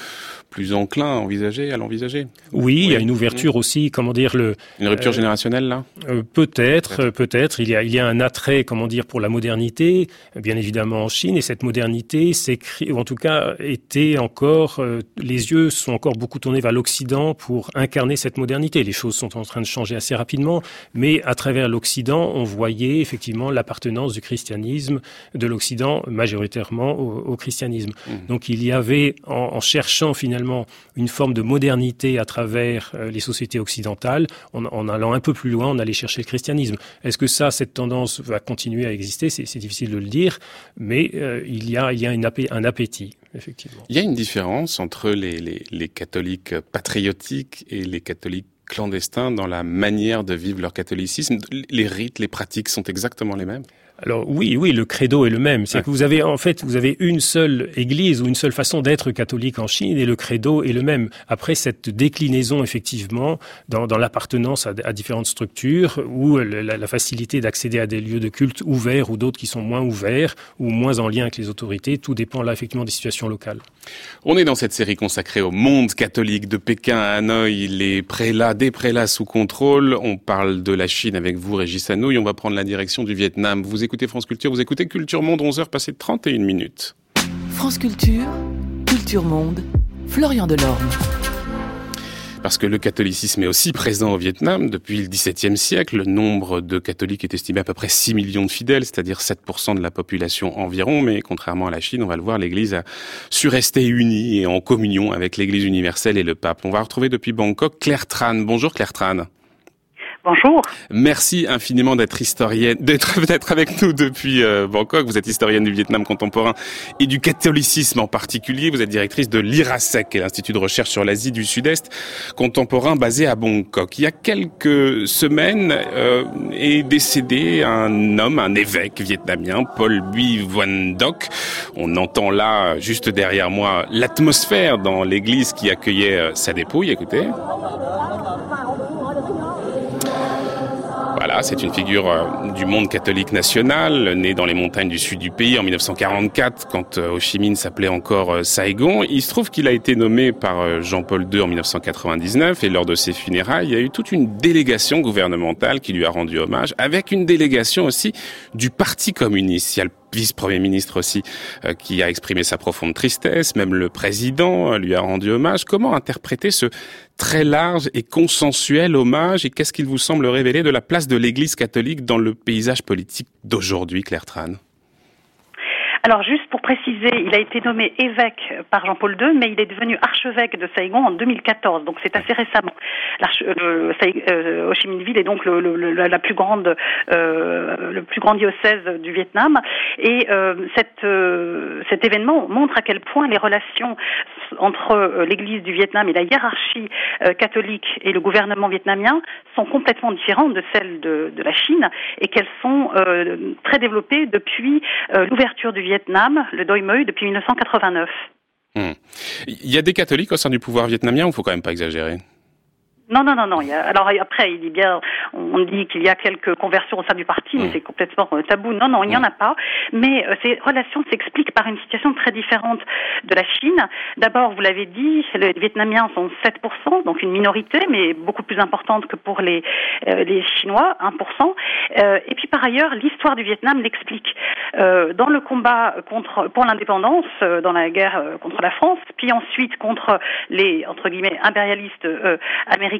Speaker 1: plus enclins à envisager, à l'envisager.
Speaker 3: Oui, il y a une ouverture aussi, comment dire le.
Speaker 1: Une rupture euh, générationnelle là?
Speaker 3: peut-être, peut-être. il y a, il y a un attrait, comment dire, pour la modernité, bien évidemment en Chine, et cette modernité s'écrit, ou en tout cas était encore, les yeux sont encore beaucoup tournés vers l'Occident pour incarner cette modernité. Les choses sont en train de changer assez rapidement, mais à travers l'Occident, on voyait effectivement l'appartenance du christianisme de l'Occident majoritairement au, christianisme. Mmh. Donc il y avait, en, cherchant finalement une forme de modernité à travers euh, les sociétés occidentales, en, allant un peu plus loin, on allait chercher le christianisme. Est-ce que ça, cette tendance va continuer à exister? C'est difficile de le dire, mais euh, il y a, il y a un appétit. Effectivement.
Speaker 1: Il y a une différence entre les, les, les catholiques patriotiques et les catholiques clandestins dans la manière de vivre leur catholicisme. Les rites, les pratiques sont exactement les mêmes?
Speaker 3: Alors oui, oui, le credo est le même. C'est que vous avez en fait, vous avez une seule église ou une seule façon d'être catholique en Chine et le credo est le même. Après cette déclinaison effectivement dans, dans l'appartenance à, à, différentes structures ou la, la facilité d'accéder à des lieux de culte ouverts ou d'autres qui sont moins ouverts ou moins en lien avec les autorités, tout dépend là effectivement des situations locales.
Speaker 1: On est dans cette série consacrée au monde catholique de Pékin à Hanoï, les prélats, des prélats sous contrôle. On parle de la Chine avec vous, Régis Hanouille. On va prendre la direction du Vietnam. Vous écoutez France Culture, vous écoutez Culture Monde, 11h passées de 31 minutes.
Speaker 9: France Culture, Culture Monde, Florian Delorme.
Speaker 1: Parce que le catholicisme est aussi présent au Vietnam depuis le XVIIe siècle. Le nombre de catholiques est estimé à peu près 6 millions de fidèles, c'est-à-dire 7% de la population environ. Mais contrairement à la Chine, on va le voir, l'Église a su rester unie et en communion avec l'Église universelle et le pape. On va retrouver depuis Bangkok Claire Tran. Bonjour Claire Tran.
Speaker 10: Bonjour.
Speaker 1: Merci infiniment d'être historienne, d'être peut-être avec nous depuis euh, Bangkok. Vous êtes historienne du Vietnam contemporain et du catholicisme en particulier. Vous êtes directrice de l'IRASEC, l'Institut de recherche sur l'Asie du Sud-Est contemporain basé à Bangkok. Il y a quelques semaines euh, est décédé un homme, un évêque vietnamien, Paul Bui Vuan Doc. On entend là, juste derrière moi, l'atmosphère dans l'église qui accueillait euh, sa dépouille. Écoutez. Voilà, c'est une figure euh, du monde catholique national, né dans les montagnes du sud du pays en 1944, quand euh, Ho Chi Minh s'appelait encore euh, Saigon. Il se trouve qu'il a été nommé par Jean-Paul II en 1999, et lors de ses funérailles, il y a eu toute une délégation gouvernementale qui lui a rendu hommage, avec une délégation aussi du Parti communiste. Il y a le vice-premier ministre aussi, qui a exprimé sa profonde tristesse. Même le président lui a rendu hommage. Comment interpréter ce très large et consensuel hommage. Et qu'est-ce qu'il vous semble révéler de la place de l'Église catholique dans le paysage politique d'aujourd'hui, Claire Tran?
Speaker 10: Alors juste pour préciser, il a été nommé évêque par Jean-Paul II, mais il est devenu archevêque de Saigon en 2014, donc c'est assez récemment. Le, euh, Ho Chi Minh Ville est donc le, la plus grande, euh, le plus grand diocèse du Vietnam, et euh, euh, cet événement montre à quel point les relations entre euh, l'Église du Vietnam et la hiérarchie catholique et le gouvernement vietnamien sont complètement différentes de celles de, de la Chine, et qu'elles sont très développées depuis l'ouverture du Vietnam, le Doi Moi, depuis 1989.
Speaker 1: Hmm. Il y a des catholiques au sein du pouvoir vietnamien ou faut quand même pas exagérer?
Speaker 10: Non, non, non, non. alors après, il dit bien, on dit qu'il y a quelques conversions au sein du parti, mais mm. c'est complètement euh, tabou. Non, non, il n'y en a mm. pas. Mais euh, ces relations s'expliquent par une situation très différente de la Chine. D'abord, vous l'avez dit, les Vietnamiens sont 7%, donc une minorité, mais beaucoup plus importante que pour les, euh, les Chinois, 1%. et puis par ailleurs, l'histoire du Vietnam l'explique. dans le combat contre, pour l'indépendance, dans la guerre contre la France, puis ensuite contre les, entre guillemets, impérialistes américains,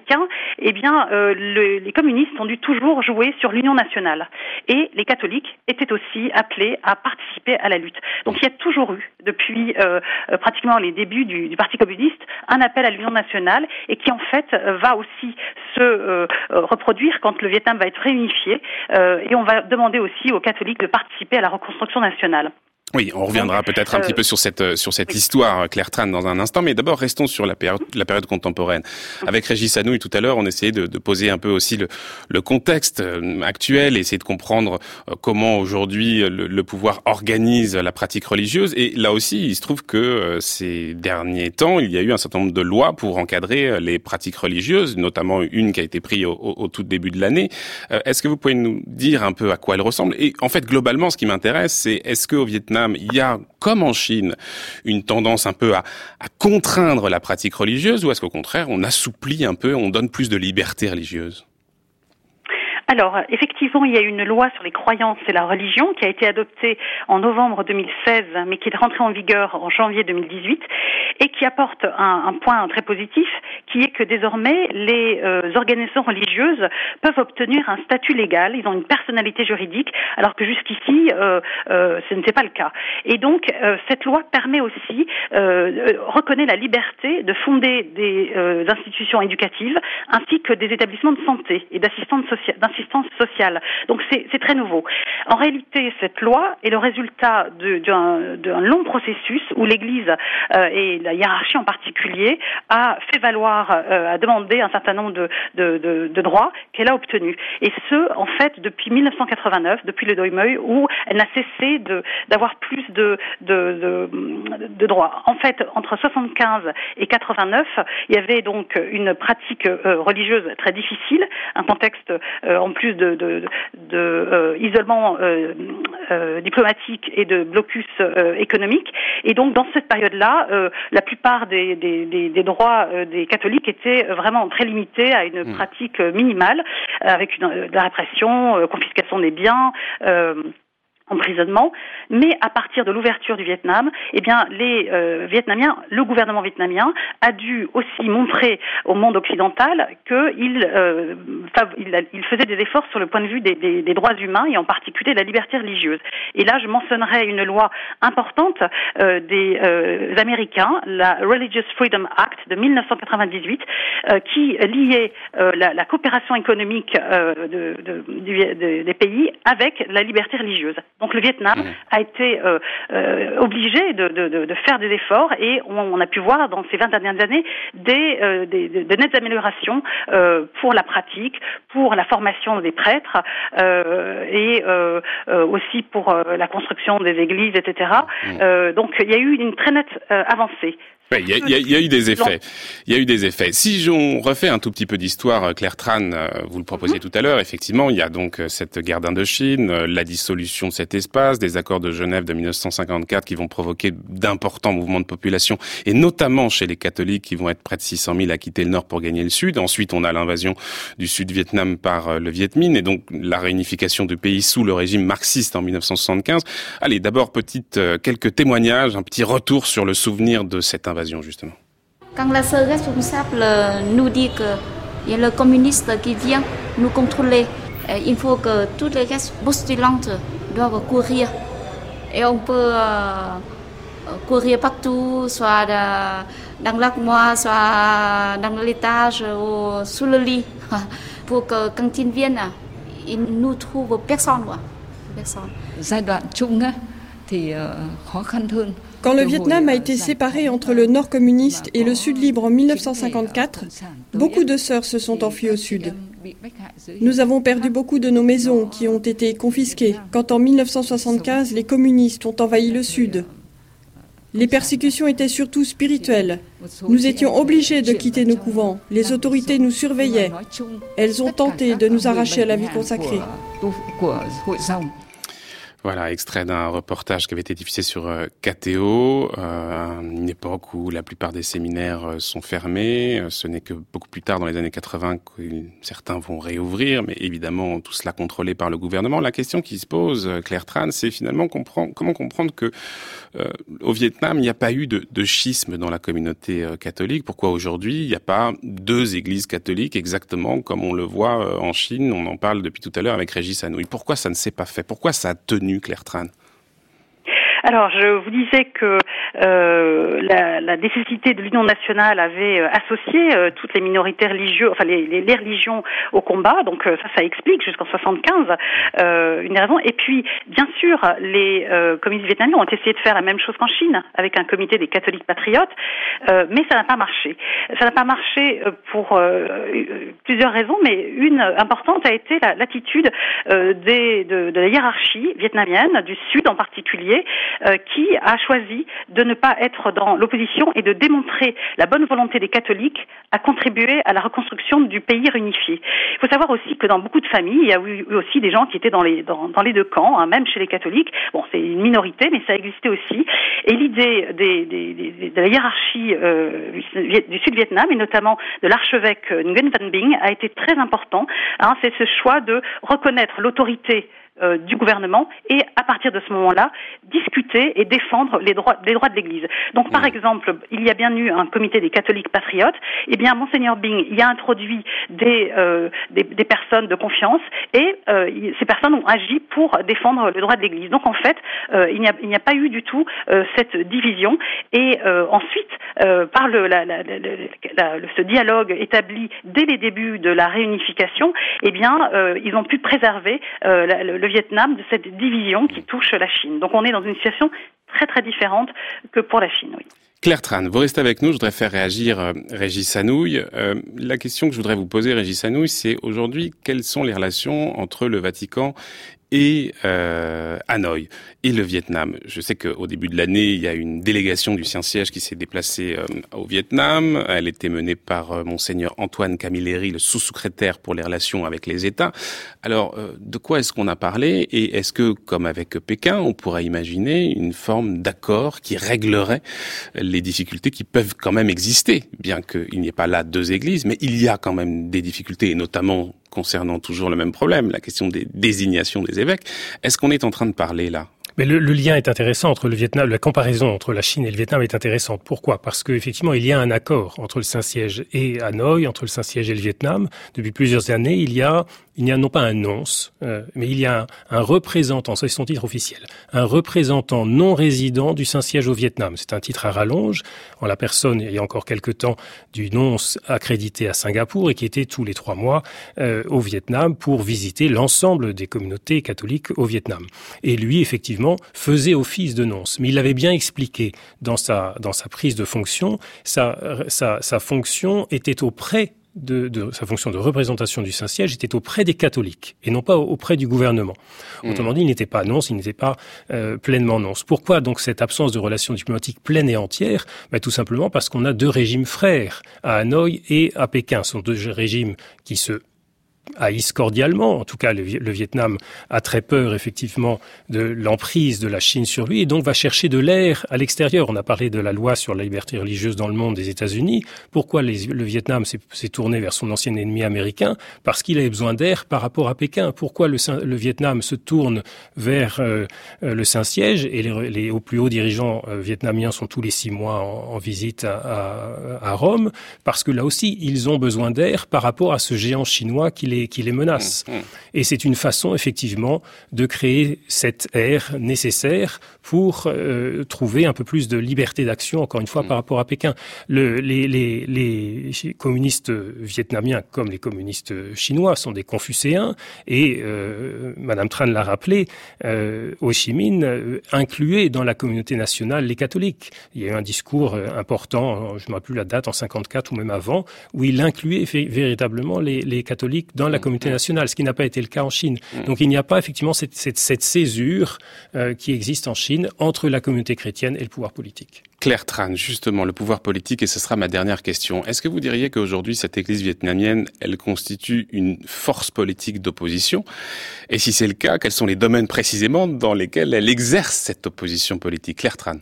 Speaker 10: eh bien, euh, les communistes ont dû toujours jouer sur l'union nationale. Et les catholiques étaient aussi appelés à participer à la lutte. Donc il y a toujours eu, depuis euh, pratiquement les débuts du, Parti communiste, un appel à l'union nationale et qui en fait va aussi se euh, reproduire quand le Vietnam va être réunifié. et on va demander aussi aux catholiques de participer à la reconstruction nationale.
Speaker 1: Oui, on reviendra peut-être un petit peu sur cette sur cette histoire, Claire Tran, dans un instant. Mais d'abord, restons sur la période, la période contemporaine. Avec Régis Anouilh, tout à l'heure, on essayait de, de, poser un peu aussi le, le contexte euh, actuel, essayer de comprendre euh, comment aujourd'hui le, le, pouvoir organise la pratique religieuse. Et là aussi, il se trouve que euh, ces derniers temps, il y a eu un certain nombre de lois pour encadrer les pratiques religieuses, notamment une qui a été prise au, au, tout début de l'année. Est-ce que vous pouvez nous dire un peu à quoi elle ressemble? Et en fait, globalement, ce qui m'intéresse, c'est est-ce qu'au Vietnam il y a, comme en Chine, une tendance un peu à, contraindre la pratique religieuse ou est-ce qu'au contraire, on assouplit un peu, on donne plus de liberté religieuse?
Speaker 10: Alors, effectivement, il y a une loi sur les croyances et la religion qui a été adoptée en novembre 2016, mais qui est rentrée en vigueur en janvier 2018, et qui apporte un, point très positif, qui est que désormais les organisations religieuses peuvent obtenir un statut légal, ils ont une personnalité juridique, alors que jusqu'ici ce n'était pas le cas. Et donc cette loi permet aussi reconnaît la liberté de fonder des institutions éducatives ainsi que des établissements de santé et d'assistance Donc c'est très nouveau. En réalité, cette loi est le résultat d'un long processus où l'Église euh, et la hiérarchie en particulier a fait valoir, euh, a demandé un certain nombre de, droits qu'elle a obtenus. Et ce, en fait, depuis 1989, depuis le Doimeuil, où elle n'a cessé d'avoir plus de, droits. En fait, entre 75 et 89, il y avait donc une pratique euh, religieuse très difficile, un contexte en plus de, de isolement diplomatique et de blocus économique. Et donc, dans cette période-là, euh, la plupart des, des, des, des droits euh, des catholiques étaient vraiment très limités à une mmh. pratique minimale, avec une, de la répression, confiscation des biens emprisonnement, mais à partir de l'ouverture du Vietnam, eh bien les euh, Vietnamiens, le gouvernement vietnamien a dû aussi montrer au monde occidental qu'il euh, il, faisait des efforts sur le point de vue des, des, des, droits humains et en particulier la liberté religieuse. Et là, je mentionnerai une loi importante euh, des euh, Américains, la Religious Freedom Act de 1998, euh, qui liait la, la, coopération économique de, de, des pays avec la liberté religieuse. Donc le Vietnam mmh. a été euh, euh, obligé de, de, de, faire des efforts et on, on, a pu voir dans ces 20 dernières années des, euh, des nettes améliorations euh, pour la pratique, pour la formation des prêtres euh, et aussi pour la construction des églises, etc. Mmh. donc il y a eu une très nette avancée.
Speaker 1: Il y, a, y, a, eu des effets. Il y a eu des effets. Si on refait un tout petit peu d'histoire, euh, Claire Tran, euh, vous le proposiez mhm. tout à l'heure, effectivement, il y a donc euh, cette guerre d'Indochine, la dissolution de cet espace, des accords de Genève de 1954 qui vont provoquer d'importants mouvements de population, et notamment chez les catholiques qui vont être près de 600 000 à quitter le nord pour gagner le sud. Ensuite, on a l'invasion du sud-Vietnam par le Viet Minh, et donc la réunification du pays sous le régime marxiste en 1975. Allez, d'abord, petite, quelques témoignages, un petit retour sur le souvenir de cette invasion justement.
Speaker 11: Quand la sœur responsable nous dit qu'il y a le communiste qui vient nous contrôler, il faut que toutes les postulantes doivent courir. Et on peut euh, courir partout, soit dans l'armoire, soit dans l'étage ou sous le lit, pour que quand ils viennent, ils nous trouvent personne. personne. Giai đoạn chung thì
Speaker 12: khó khăn hơn. Quand le Vietnam a été séparé entre le nord communiste et le sud libre en 1954, beaucoup de sœurs se sont enfuies au sud. Nous avons perdu beaucoup de nos maisons qui ont été confisquées quand en 1975 les communistes ont envahi le sud. Les persécutions étaient surtout spirituelles. Nous étions obligés de quitter nos couvents. Les autorités nous surveillaient. Elles ont tenté de nous arracher à la vie consacrée.
Speaker 1: Voilà, extrait d'un reportage qui avait été diffusé sur euh, KTO, euh, une époque où la plupart des séminaires euh, sont fermés. Ce n'est que beaucoup plus tard, dans les années 80, que certains vont réouvrir, mais évidemment tout cela contrôlé par le gouvernement. La question qui se pose, Claire Tran, c'est finalement comment comprendre que au Vietnam, il n'y a pas eu de, schisme dans la communauté catholique. Pourquoi aujourd'hui, il n'y a pas deux églises catholiques exactement comme on le voit en Chine? On en parle depuis tout à l'heure avec Régis Hanouille. Pourquoi ça ne s'est pas fait? Pourquoi ça a tenu Claire Tran
Speaker 10: alors, je vous disais que euh, la, la, nécessité de l'union nationale avait euh, associé euh, toutes les minorités religieuses, enfin les, les, les religions au combat. Donc ça, ça explique jusqu'en 75 une raison. Et puis, bien sûr, les communistes vietnamiens ont essayé de faire la même chose qu'en Chine, avec un comité des catholiques patriotes, mais ça n'a pas marché. Ça n'a pas marché pour plusieurs raisons, mais une importante a été l'attitude des, de, de la hiérarchie vietnamienne, du Sud en particulier, euh, qui a choisi de ne pas être dans l'opposition et de démontrer la bonne volonté des catholiques à contribuer à la reconstruction du pays réunifié. Il faut savoir aussi que dans beaucoup de familles, il y a eu aussi des gens qui étaient dans les, dans, les deux camps, hein, même chez les catholiques. Bon, c'est une minorité, mais ça existait aussi. Et l'idée de la hiérarchie euh, du Sud-Vietnam, et notamment de l'archevêque Nguyen Van Binh, a été très important. Hein, c'est ce choix de reconnaître l'autorité euh, du gouvernement et à partir de ce moment-là discuter et défendre les droits les droits de l'Église. Donc par exemple, il y a bien eu un comité des catholiques patriotes. Eh bien, monseigneur Bing y a introduit des euh, des, des, personnes de confiance et euh, ces personnes ont agi pour défendre le droit de l'Église. Donc en fait, il n'y a il n'y a pas eu du tout cette division et ensuite par le, la, la, la, ce dialogue établi dès les débuts de la réunification, eh bien ils ont pu préserver le Vietnam de cette division qui touche la Chine. Donc on est dans une situation très très différente que pour la Chine.
Speaker 1: Claire Tran, vous restez avec nous. Je voudrais faire réagir euh, Régis Sanouille. Euh, la question que je voudrais vous poser, Régis Sanouille, c'est aujourd'hui, quelles sont les relations entre le Vatican et euh, Hanoï et le Vietnam. Je sais qu'au début de l'année, il y a une délégation du Saint-Siège qui s'est déplacée euh, au Vietnam. Elle était menée par euh, monseigneur Antoine Camilleri, le sous-secrétaire pour les relations avec les États. Alors, euh, de quoi est-ce qu'on a parlé et est-ce que, comme avec Pékin, on pourrait imaginer une forme d'accord qui réglerait les difficultés qui peuvent quand même exister, bien qu'il n'y ait pas là deux églises, mais il y a quand même des difficultés, et notamment concernant toujours le même problème, la question des désignations des évêques. Est-ce qu'on est en train de parler là?
Speaker 3: Mais le, le, lien est intéressant entre le Vietnam, la comparaison entre la Chine et le Vietnam est intéressante. Pourquoi? Parce qu'effectivement, il y a un accord entre le Saint-Siège et Hanoï, entre le Saint-Siège et le Vietnam. Depuis plusieurs années, il y a il n'y a non pas un nonce, euh, mais il y a un, représentant, c'est son titre officiel, un représentant non résident du Saint-Siège au Vietnam. C'est un titre à rallonge, en la personne, il y a encore quelque temps, du nonce accrédité à Singapour et qui était tous les trois mois euh, au Vietnam pour visiter l'ensemble des communautés catholiques au Vietnam. Et lui, effectivement, faisait office de nonce. Mais il avait bien expliqué dans sa, prise de fonction, sa, sa, sa fonction était auprès de, sa fonction de représentation du Saint-Siège était auprès des catholiques et non pas auprès du gouvernement. Hmm. Autrement dit, il n'était pas nonce, il n'était pas euh, pleinement nonce. Pourquoi donc cette absence de relations diplomatiques pleines et entières? Ben, Tout simplement parce qu'on a deux régimes frères, à Hanoï et à Pékin. Ce sont deux régimes qui se haïssent cordialement. En tout cas, le, Vietnam a très peur, effectivement, de l'emprise de la Chine sur lui et donc va chercher de l'air à l'extérieur. On a parlé de la loi sur la liberté religieuse dans le monde des États-Unis. Pourquoi le Vietnam s'est tourné vers son ancien ennemi américain? Parce qu'il avait besoin d'air par rapport à Pékin. Pourquoi le, Vietnam se tourne vers euh, euh, le Saint-Siège et les, les, plus hauts dirigeants euh, vietnamiens sont tous les six mois en, visite à, Rome? Parce que là aussi, ils ont besoin d'air par rapport à ce géant chinois qui les qui les menacent. Mmh, mmh. Et c'est une façon, effectivement, de créer cette ère nécessaire pour euh, trouver un peu plus de liberté d'action, encore une fois, par mmh. rapport à Pékin. Le, les, les, les, communistes vietnamiens, comme les communistes chinois, sont des confucéens, et euh, Madame Tran l'a rappelé, euh, Ho Chi Minh euh, incluait dans la communauté nationale les catholiques. Il y a eu un discours important, je ne me rappelle plus la date, en 54 ou même avant, où il incluait véritablement les, les catholiques dans la communauté nationale, ce qui n'a pas été le cas en Chine. Donc il n'y a pas effectivement cette, cette, cette césure euh, qui existe en Chine entre la communauté chrétienne et le pouvoir politique.
Speaker 1: Claire Tran, justement, le pouvoir politique, et ce sera ma dernière question. Est-ce que vous diriez qu'aujourd'hui, cette église vietnamienne, elle constitue une force politique d'opposition? Et si c'est le cas, quels sont les domaines précisément dans lesquels elle exerce cette opposition politique? Claire Tran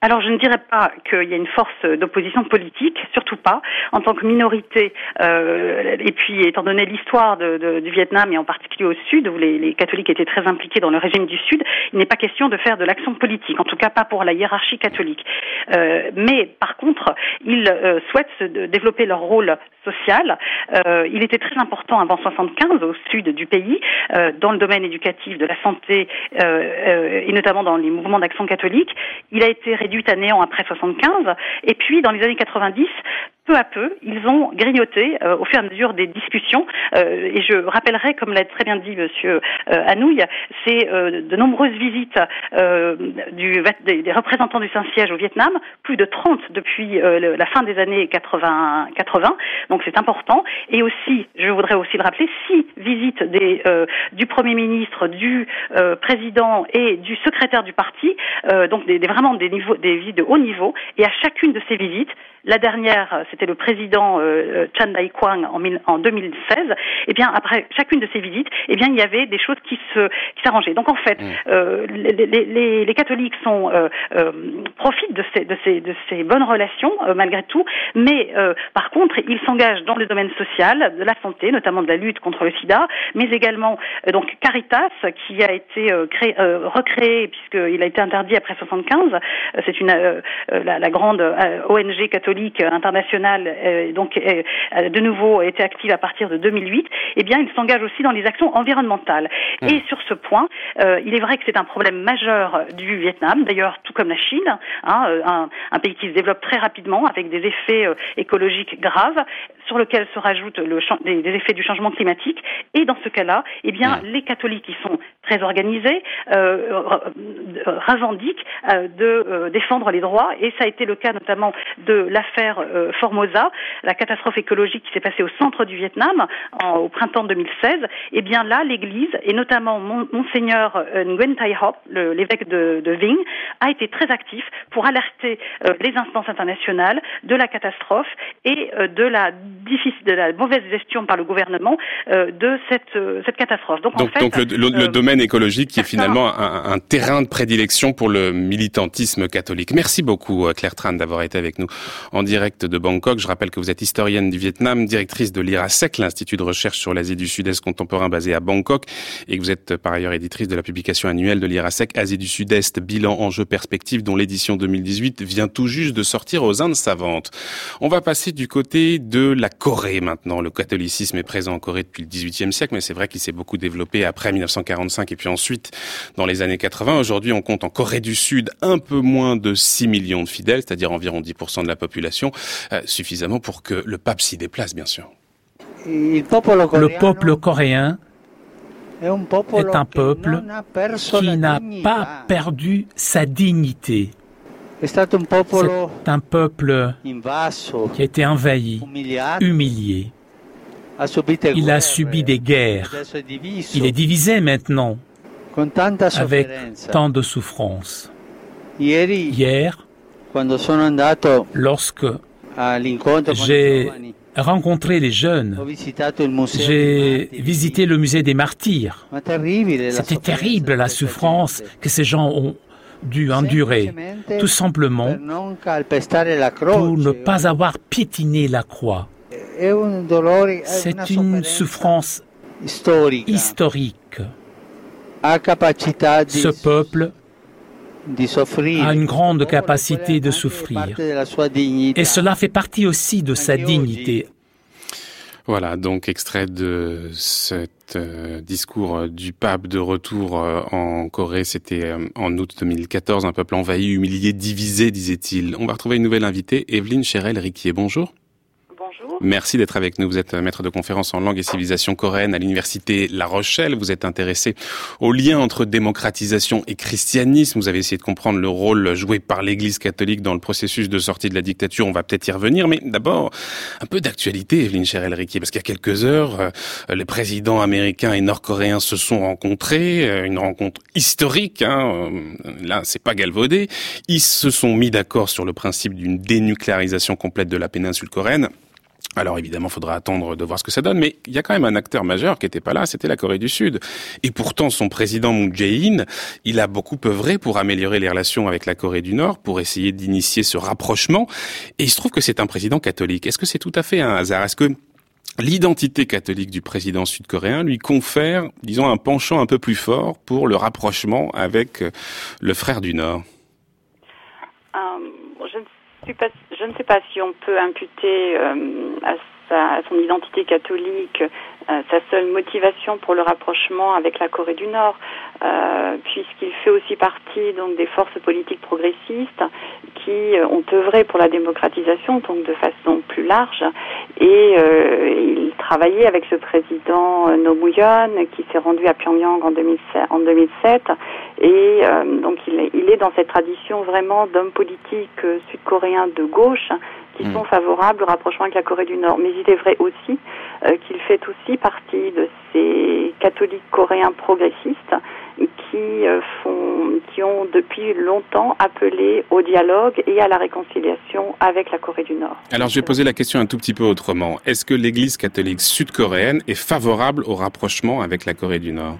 Speaker 10: alors je ne dirais pas qu'il y a une force d'opposition politique, surtout pas. En tant que minorité, euh, et puis étant donné l'histoire du Vietnam et en particulier au Sud, où les, catholiques étaient très impliqués dans le régime du Sud, il n'est pas question de faire de l'action politique, en tout cas pas pour la hiérarchie catholique. Euh, mais par contre, ils euh, souhaitent se développer leur rôle social. Euh, il était très important avant 75 au sud du pays, euh, dans le domaine éducatif, de la santé et notamment dans les mouvements d'action catholique. Il a été réduite à néant après 75. Et puis, dans les années 90, peu à peu, ils ont grignoté euh, au fur et à mesure des discussions. Euh, et je rappellerai, comme l'a très bien dit Monsieur euh, Anouilh, c'est de nombreuses visites des, représentants du Saint-Siège au Vietnam, plus de 30 depuis la fin des années 80. 80 donc c'est important. Et aussi, je voudrais aussi le rappeler, six visites du Premier ministre, du président et du secrétaire du parti, donc des, vraiment des, visites de haut niveau. Et à chacune de ces visites, la dernière, c'était le président Chan Dai-kwang en, en 2016, eh bien après chacune de ces visites, eh bien il y avait des choses qui se qui s'arrangeaient. Donc en fait, mm. les, les, les, catholiques sont profitent de ces de ces de ces bonnes relations malgré tout, mais par contre ils s'engagent dans le domaine social, de la santé, notamment de la lutte contre le SIDA, mais également donc Caritas qui a été créé, recréé puisqu'il a été interdit après 75. C'est une la, la, grande ONG catholique internationale, donc de nouveau été active à partir de 2008. Eh bien, il s'engage aussi dans les actions environnementales. Mmh. Et sur ce point, il est vrai que c'est un problème majeur du Vietnam, d'ailleurs tout comme la Chine, hein, un, un, pays qui se développe très rapidement avec des effets écologiques graves sur lequel se rajoutent le, des, effets du changement climatique. Et dans ce cas-là, eh bien, mmh. les catholiques qui sont très organisés euh, revendiquent euh, de euh, défendre les droits. Et ça a été le cas notamment de l'affaire euh, Formosa, la catastrophe écologique qui s'est passée au centre du Vietnam en, au printemps 2016. Et bien là, l'Église, et notamment Monseigneur euh, Nguyen Thai Hop, l'évêque de, de Vinh, a été très actif pour alerter les instances internationales de la catastrophe et de la de la mauvaise gestion par le gouvernement euh, de cette, euh, cette catastrophe.
Speaker 1: Donc, donc, en fait, donc le, le, euh, domaine écologique qui est finalement un, un, terrain de prédilection pour le militantisme catholique. Merci beaucoup Claire Tran d'avoir été avec nous en direct de Bangkok. Je rappelle que vous êtes historienne du Vietnam, directrice de l'IRASEC, l'Institut de recherche sur l'Asie du Sud-Est contemporain basé à Bangkok, et que vous êtes par ailleurs éditrice de la publication annuelle de l'IRASEC Asie du Sud-Est, bilan, enjeux, perspectives, dont l'édition 2018 vient tout juste de sortir aux Indes savantes. On va passer du côté de la Corée maintenant. Le catholicisme est présent en Corée depuis le XVIIIe siècle, mais c'est vrai qu'il s'est beaucoup développé après 1945 et puis ensuite dans les années 80. Aujourd'hui, on compte en Corée du Sud un peu moins de 6 millions de fidèles, c'est-à-dire environ 10% de la population, euh, suffisamment pour que le pape s'y déplace, bien sûr.
Speaker 13: Le peuple coréen est un peuple qui n'a pas perdu sa dignité. C'est un peuple qui a été envahi, humilié. Il a subi des guerres. Il est divisé maintenant avec tant de souffrance. Hier, lorsque j'ai rencontré les jeunes, j'ai visité le musée des martyrs. C'était terrible la souffrance que ces gens ont dû endurer, tout simplement pour ne pas avoir piétiné la croix. C'est une souffrance historique. Ce peuple a une grande capacité de souffrir. Et cela fait partie aussi de sa dignité.
Speaker 1: Voilà, donc extrait de cet euh, discours euh, du pape de retour euh, en Corée, c'était en août 2014, un peuple envahi, humilié, divisé, disait-il. On va retrouver une nouvelle invitée, Evelyne Chérel-Riquier. Bonjour. Merci d'être avec nous. Vous êtes maître de conférence en langue et civilisation coréenne à l'université La Rochelle. Vous êtes intéressé au lien entre démocratisation et christianisme. Vous avez essayé de comprendre le rôle joué par l'Église catholique dans le processus de sortie de la dictature. On va peut-être y revenir, mais d'abord un peu d'actualité, Evelyne Cherel-Riquier, parce qu'il y a quelques heures, euh, les présidents américains et nord-coréens se sont rencontrés, euh, une rencontre historique. Hein. Euh, là, c'est pas galvaudé. Ils se sont mis d'accord sur le principe d'une dénucléarisation complète de la péninsule coréenne. Alors évidemment, il faudra attendre de voir ce que ça donne, mais il y a quand même un acteur majeur qui n'était pas là, c'était la Corée du Sud. Et pourtant, son président Moon Jae-in, il a beaucoup œuvré pour améliorer les relations avec la Corée du Nord, pour essayer d'initier ce rapprochement. Et il se trouve que c'est un président catholique. Est-ce que c'est tout à fait un hasard? Est-ce que l'identité catholique du président sud-coréen lui confère, disons, un penchant un peu plus fort pour le rapprochement avec le frère du Nord?
Speaker 10: Je ne sais pas si on peut imputer euh, à, son identité catholique euh, sa seule motivation pour le rapprochement avec la Corée du Nord, euh, puisqu'il fait aussi partie donc des forces politiques progressistes qui ont œuvré pour la démocratisation, donc de façon plus large, et il travaillait avec ce président Nomuyon qui s'est rendu à Pyongyang en 2007, en 2007 et donc il est, il est dans cette tradition vraiment d'hommes politiques sud-coréens de gauche qui sont favorables au rapprochement avec la Corée du Nord. Mais il est vrai aussi euh, qu'il fait aussi partie de ces catholiques coréens progressistes
Speaker 14: qui font, qui ont depuis longtemps appelé au dialogue et à la réconciliation avec la Corée du Nord.
Speaker 1: Alors, je vais poser la question un tout petit peu autrement. Est-ce que l'Église catholique sud-coréenne est favorable au rapprochement avec la Corée du Nord?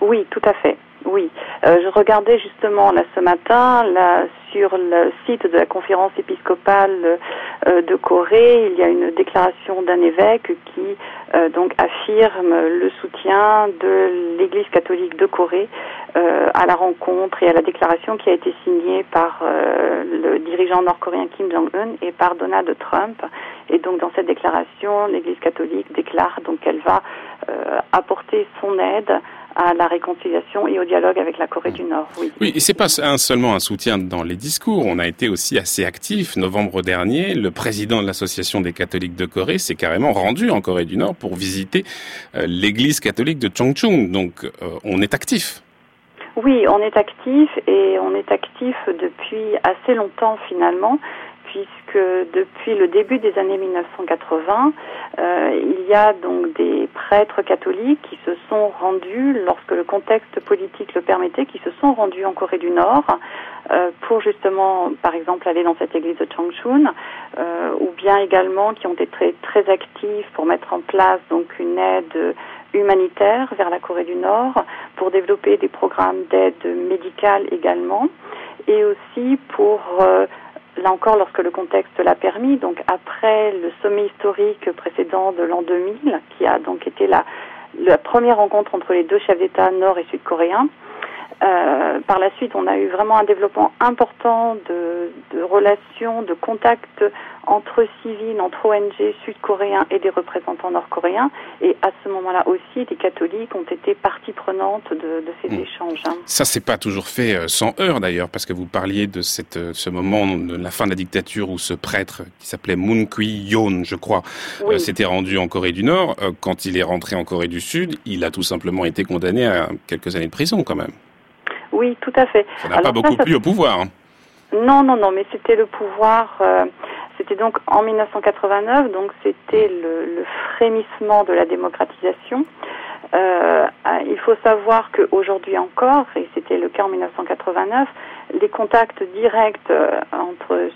Speaker 14: Oui, tout à fait. Oui, euh, je regardais justement là ce matin là, sur le site de la conférence épiscopale euh, de Corée, il y a une déclaration d'un évêque qui euh, donc affirme le soutien de l'Église catholique de Corée à la rencontre et à la déclaration qui a été signée par le dirigeant nord-coréen Kim Jong-un et par Donald Trump. Et donc dans cette déclaration, l'Église catholique déclare donc qu'elle va apporter son aide à la réconciliation et au dialogue avec la Corée du Nord. Oui,
Speaker 1: oui et c'est pas seulement un soutien dans les discours. On a été aussi assez actif. Novembre dernier, le président de l'Association des catholiques de Corée s'est carrément rendu en Corée du Nord pour visiter euh, l'église catholique de Chongchung. Donc, euh, on est actif.
Speaker 14: Oui, on est actif et on est actif depuis assez longtemps finalement puisque depuis le début des années 1980, euh, il y a donc des prêtres catholiques qui se sont rendus, lorsque le contexte politique le permettait, qui se sont rendus en Corée du Nord euh, pour justement, par exemple, aller dans cette église de Changchun, euh, ou bien également qui ont été très, très actifs pour mettre en place donc une aide humanitaire vers la Corée du Nord, pour développer des programmes d'aide médicale également, et aussi pour là encore lorsque le contexte l'a permis, donc après le sommet historique précédent de l'an 2000, qui a donc été la, la première rencontre entre les deux chefs d'État nord et sud-coréens, euh, par la suite, on a eu vraiment un développement important de, de relations, de contacts entre civils, entre ONG sud-coréens et des représentants nord-coréens. Et à ce moment-là aussi, les catholiques ont été partie prenante de, de ces hmm. échanges. Hein.
Speaker 1: Ça, c'est pas toujours fait euh, sans heurts d'ailleurs, parce que vous parliez de cette, euh, ce moment de la fin de la dictature où ce prêtre qui s'appelait Moon Kui-yeon, je crois, s'était rendu en Corée du Nord. Quand il est rentré en Corée du Sud, il a tout simplement été condamné à quelques années de prison quand même.
Speaker 14: Oui, tout à fait.
Speaker 1: Ça n'a pas beaucoup plu au pouvoir. Hein.
Speaker 14: Non, non, non, mais c'était le pouvoir. Euh, c'était donc en 1989, donc c'était le, frémissement de la démocratisation. Euh, il faut savoir qu'aujourd'hui encore, et c'était le cas en 1989, les contacts directs euh, entre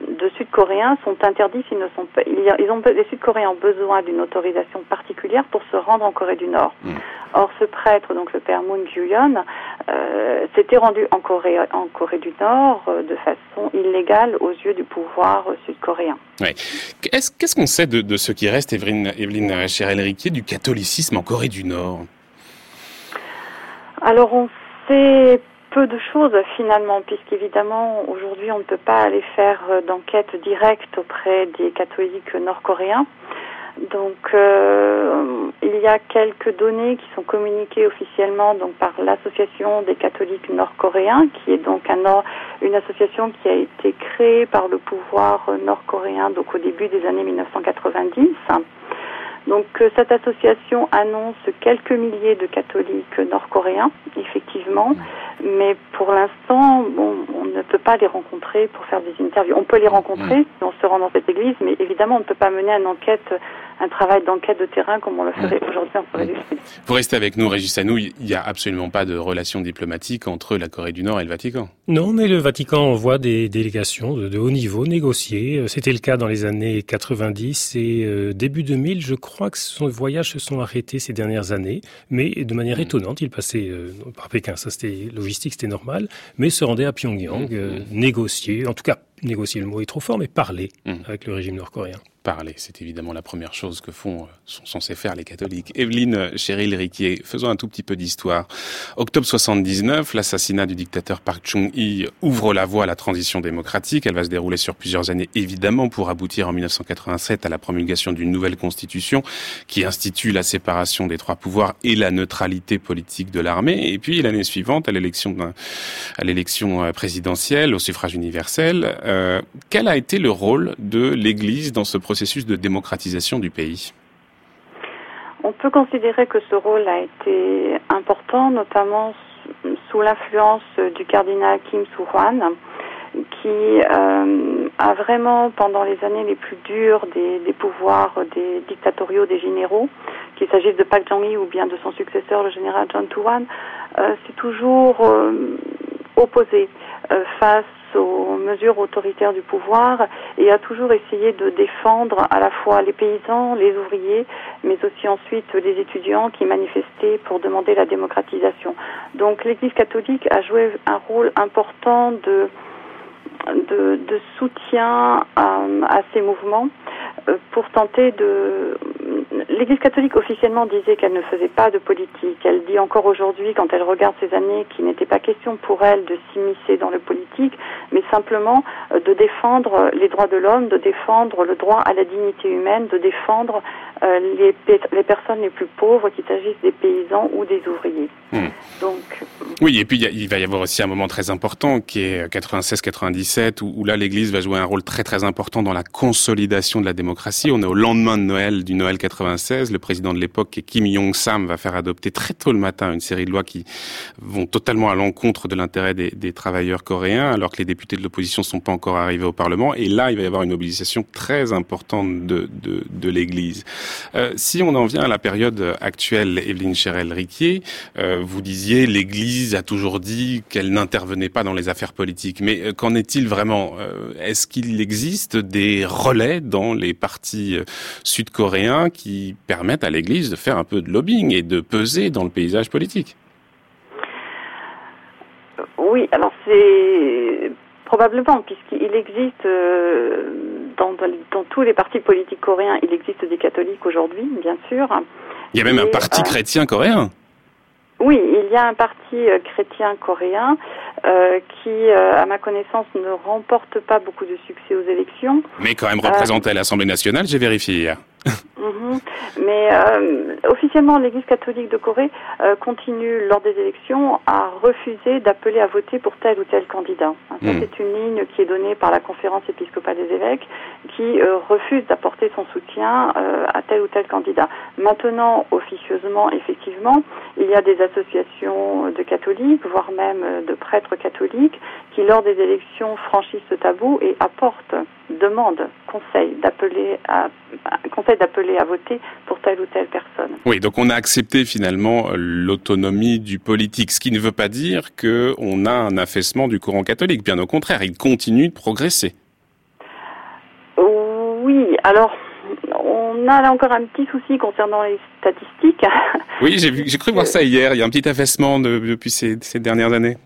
Speaker 14: de Sud-Coréens sont interdits s'ils ne sont pas. Ils ont, les Sud-Coréens ont besoin d'une autorisation particulière pour se rendre en Corée du Nord. Hmm. Or, ce prêtre, donc le père Moon Kyuyon, euh, s'était rendu en Corée, en Corée du Nord euh, de façon illégale aux yeux du pouvoir sud-coréen.
Speaker 1: Ouais. Qu'est-ce qu'on sait de, ce qui reste, Evelyne, Evelyne Cherel-Riquier, du catholicisme en Corée du Nord?
Speaker 14: Alors, on sait peu de choses finalement, puisqu'évidemment aujourd'hui on ne peut pas aller faire euh, d'enquête directe auprès des catholiques nord-coréens. Donc euh, il y a quelques données qui sont communiquées officiellement donc par l'association des catholiques nord-coréens, qui est donc un, une association qui a été créée par le pouvoir nord-coréen donc au début des années 1990. Donc euh, cette association annonce quelques milliers de catholiques nord-coréens, effectivement, mais pour l'instant, bon, on ne peut pas les rencontrer pour faire des interviews. On peut les rencontrer si on se rend dans cette église, mais évidemment, on ne peut pas mener une enquête un travail d'enquête de terrain comme on le ferait aujourd'hui en Corée du Sud.
Speaker 1: Vous restez avec nous, Régis Anou. Il n'y a absolument pas de relation diplomatique entre la Corée du Nord et le Vatican.
Speaker 3: Non, mais le Vatican envoie des délégations de, haut niveau négocier. Euh, c'était le cas dans les années 90 et euh, début 2000. Je crois que son voyages se sont arrêtés ces dernières années, mais de manière hmm. étonnante. Il passait euh, par Pékin, ça c'était logistique, c'était normal, mais se rendait à Pyongyang, hmm. négocier, en tout cas négocier le mot est trop fort, mais parler hmm. avec le régime nord-coréen
Speaker 1: parler. C'est évidemment la première chose que font, euh, sont censés faire les catholiques. Evelyne Cheryl-Riquier, faisons un tout petit peu d'histoire. Octobre 79, l'assassinat du dictateur Park Chung-hee ouvre la voie à la transition démocratique. Elle va se dérouler sur plusieurs années, évidemment, pour aboutir en 1987 à la promulgation d'une nouvelle constitution qui institue la séparation des trois pouvoirs et la neutralité politique de l'armée. Et puis, l'année suivante, à l'élection, euh, présidentielle, au suffrage universel, euh, quel a été le rôle de l'Église dans ce processus de démocratisation du pays?
Speaker 14: On peut considérer que ce rôle a été important, notamment sous l'influence du cardinal Kim Soo-hwan, qui euh, a vraiment, pendant les années les plus dures des, pouvoirs des dictatoriaux des généraux, qu'il s'agisse de Park Jong-hee ou bien de son successeur, le général John Too-hwan, c'est toujours opposé face aux mesures autoritaires du pouvoir et a toujours essayé de défendre à la fois les paysans, les ouvriers, mais aussi ensuite les étudiants qui manifestaient pour demander la démocratisation. Donc l'Église catholique a joué un rôle important de de, soutien à, ces mouvements euh, pour tenter de... L'Église catholique officiellement disait qu'elle ne faisait pas de politique. Elle dit encore aujourd'hui, quand elle regarde ces années, qu'il n'était pas question pour elle de s'immiscer dans le politique, mais simplement euh, de défendre les droits de l'homme, de défendre le droit à la dignité humaine, de défendre euh, les, les, personnes les plus pauvres, qu'il s'agisse des paysans ou des ouvriers.
Speaker 1: Hmm. Donc, oui, et puis il va y avoir aussi un moment très important qui est 96-97, où, où, là l'Église va jouer un rôle très très important dans la consolidation de la démocratie. On est au lendemain de Noël, du Noël 96. Le président de l'époque, Kim Jong-sam, va faire adopter très tôt le matin une série de lois qui vont totalement à l'encontre de l'intérêt des, des, travailleurs coréens, alors que les députés de l'opposition sont pas encore arrivés au Parlement. Et là, il va y avoir une mobilisation très importante de, de, de l'Église. Euh, si on en vient à la période actuelle, Evelyne Cherel-Riquier, euh, vous disiez l'Église a toujours dit qu'elle n'intervenait pas dans les affaires politiques. Mais euh, qu'en est-il vraiment Est-ce qu'il existe des relais dans les partis sud-coréens qui permettent à l'Église de faire un peu de lobbying et de peser dans le paysage politique?
Speaker 14: Oui, alors c'est Probablement, puisqu'il existe euh, dans, dans, tous les partis politiques coréens, il existe des catholiques aujourd'hui, bien sûr.
Speaker 1: Il y a même un parti euh, chrétien coréen?
Speaker 14: Oui, il y a un parti euh, chrétien coréen qui, à ma connaissance, ne remporte pas beaucoup de succès aux élections.
Speaker 1: Mais quand même représenté à l'Assemblée nationale, j'ai vérifié.
Speaker 14: Mhm. Mais euh, officiellement, l'Église catholique de Corée euh, continue lors des élections à refuser d'appeler à voter pour tel ou tel candidat. Mhm. C'est une ligne qui est donnée par la conférence épiscopale des évêques qui euh, refuse d'apporter son soutien à tel ou tel candidat. Maintenant, officieusement, effectivement, il y a des associations de catholiques, voire même de prêtres catholiques, qui lors des élections franchissent ce tabou et apportent, demandent, conseil d'appeler à, conseil d'appeler à voter pour telle ou telle personne.
Speaker 1: Oui, donc on a accepté finalement l'autonomie du politique, ce qui ne veut pas dire qu'on a un affaissement du courant catholique. Bien au contraire, il continue de progresser.
Speaker 14: Oui, alors on a là encore un petit souci concernant les statistiques.
Speaker 1: Oui, j'ai cru voir ça hier. Il y a un petit affaissement depuis ces dernières années.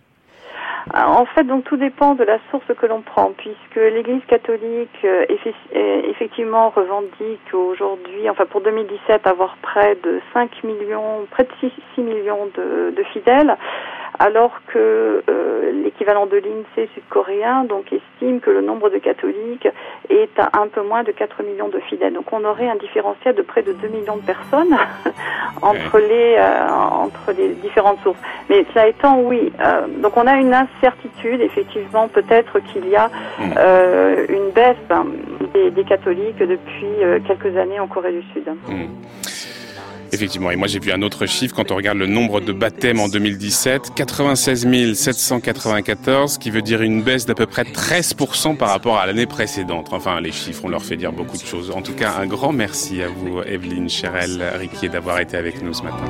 Speaker 14: Euh, en fait, donc tout dépend de la source que l'on prend, puisque l'Église catholique euh, effectivement revendique aujourd'hui, enfin pour 2017, avoir près de 5 millions, près de 6, millions de fidèles alors que euh, l'équivalent de l'INSEE sud-coréen donc estime que le nombre de catholiques est à un peu moins de 4 millions de fidèles. Donc on aurait un différentiel de près de 2 millions de personnes entre les euh, entre les différentes sources. Mais cela étant, oui. Euh, donc on a une incertitude, effectivement, peut-être qu'il y a mm. une baisse hein, des, catholiques depuis quelques années en Corée du Sud. Mm.
Speaker 1: Effectivement, et moi j'ai vu un autre chiffre quand on regarde le nombre de baptêmes en 2017, 96 794, qui veut dire une baisse d'à peu près 13% par rapport à l'année précédente. Enfin, les chiffres, on leur fait dire beaucoup de choses. En tout cas, un grand merci à vous, Evelyne Cherel Riquier, d'avoir été avec nous ce matin.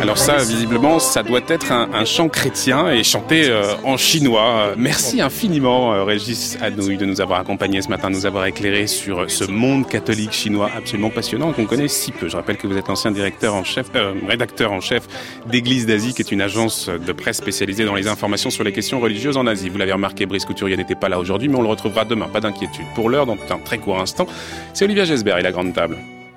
Speaker 1: Alors ça, visiblement, ça doit être un, chant chrétien et chanté euh, en chinois. Merci infiniment, euh, Régis Anouilh, de nous avoir accompagnés ce matin, de nous avoir éclairé sur ce monde catholique chinois absolument passionnant qu'on connaît si peu. Je rappelle que vous êtes ancien directeur en chef, euh, rédacteur en chef d'Église d'Asie, qui est une agence de presse spécialisée dans les informations sur les questions religieuses en Asie. Vous l'avez remarqué, Brice Couturier n'était pas là aujourd'hui, mais on le retrouvera demain. Pas d'inquiétude. Pour l'heure, dans un très court instant, c'est Olivia Gesbert et la grande table.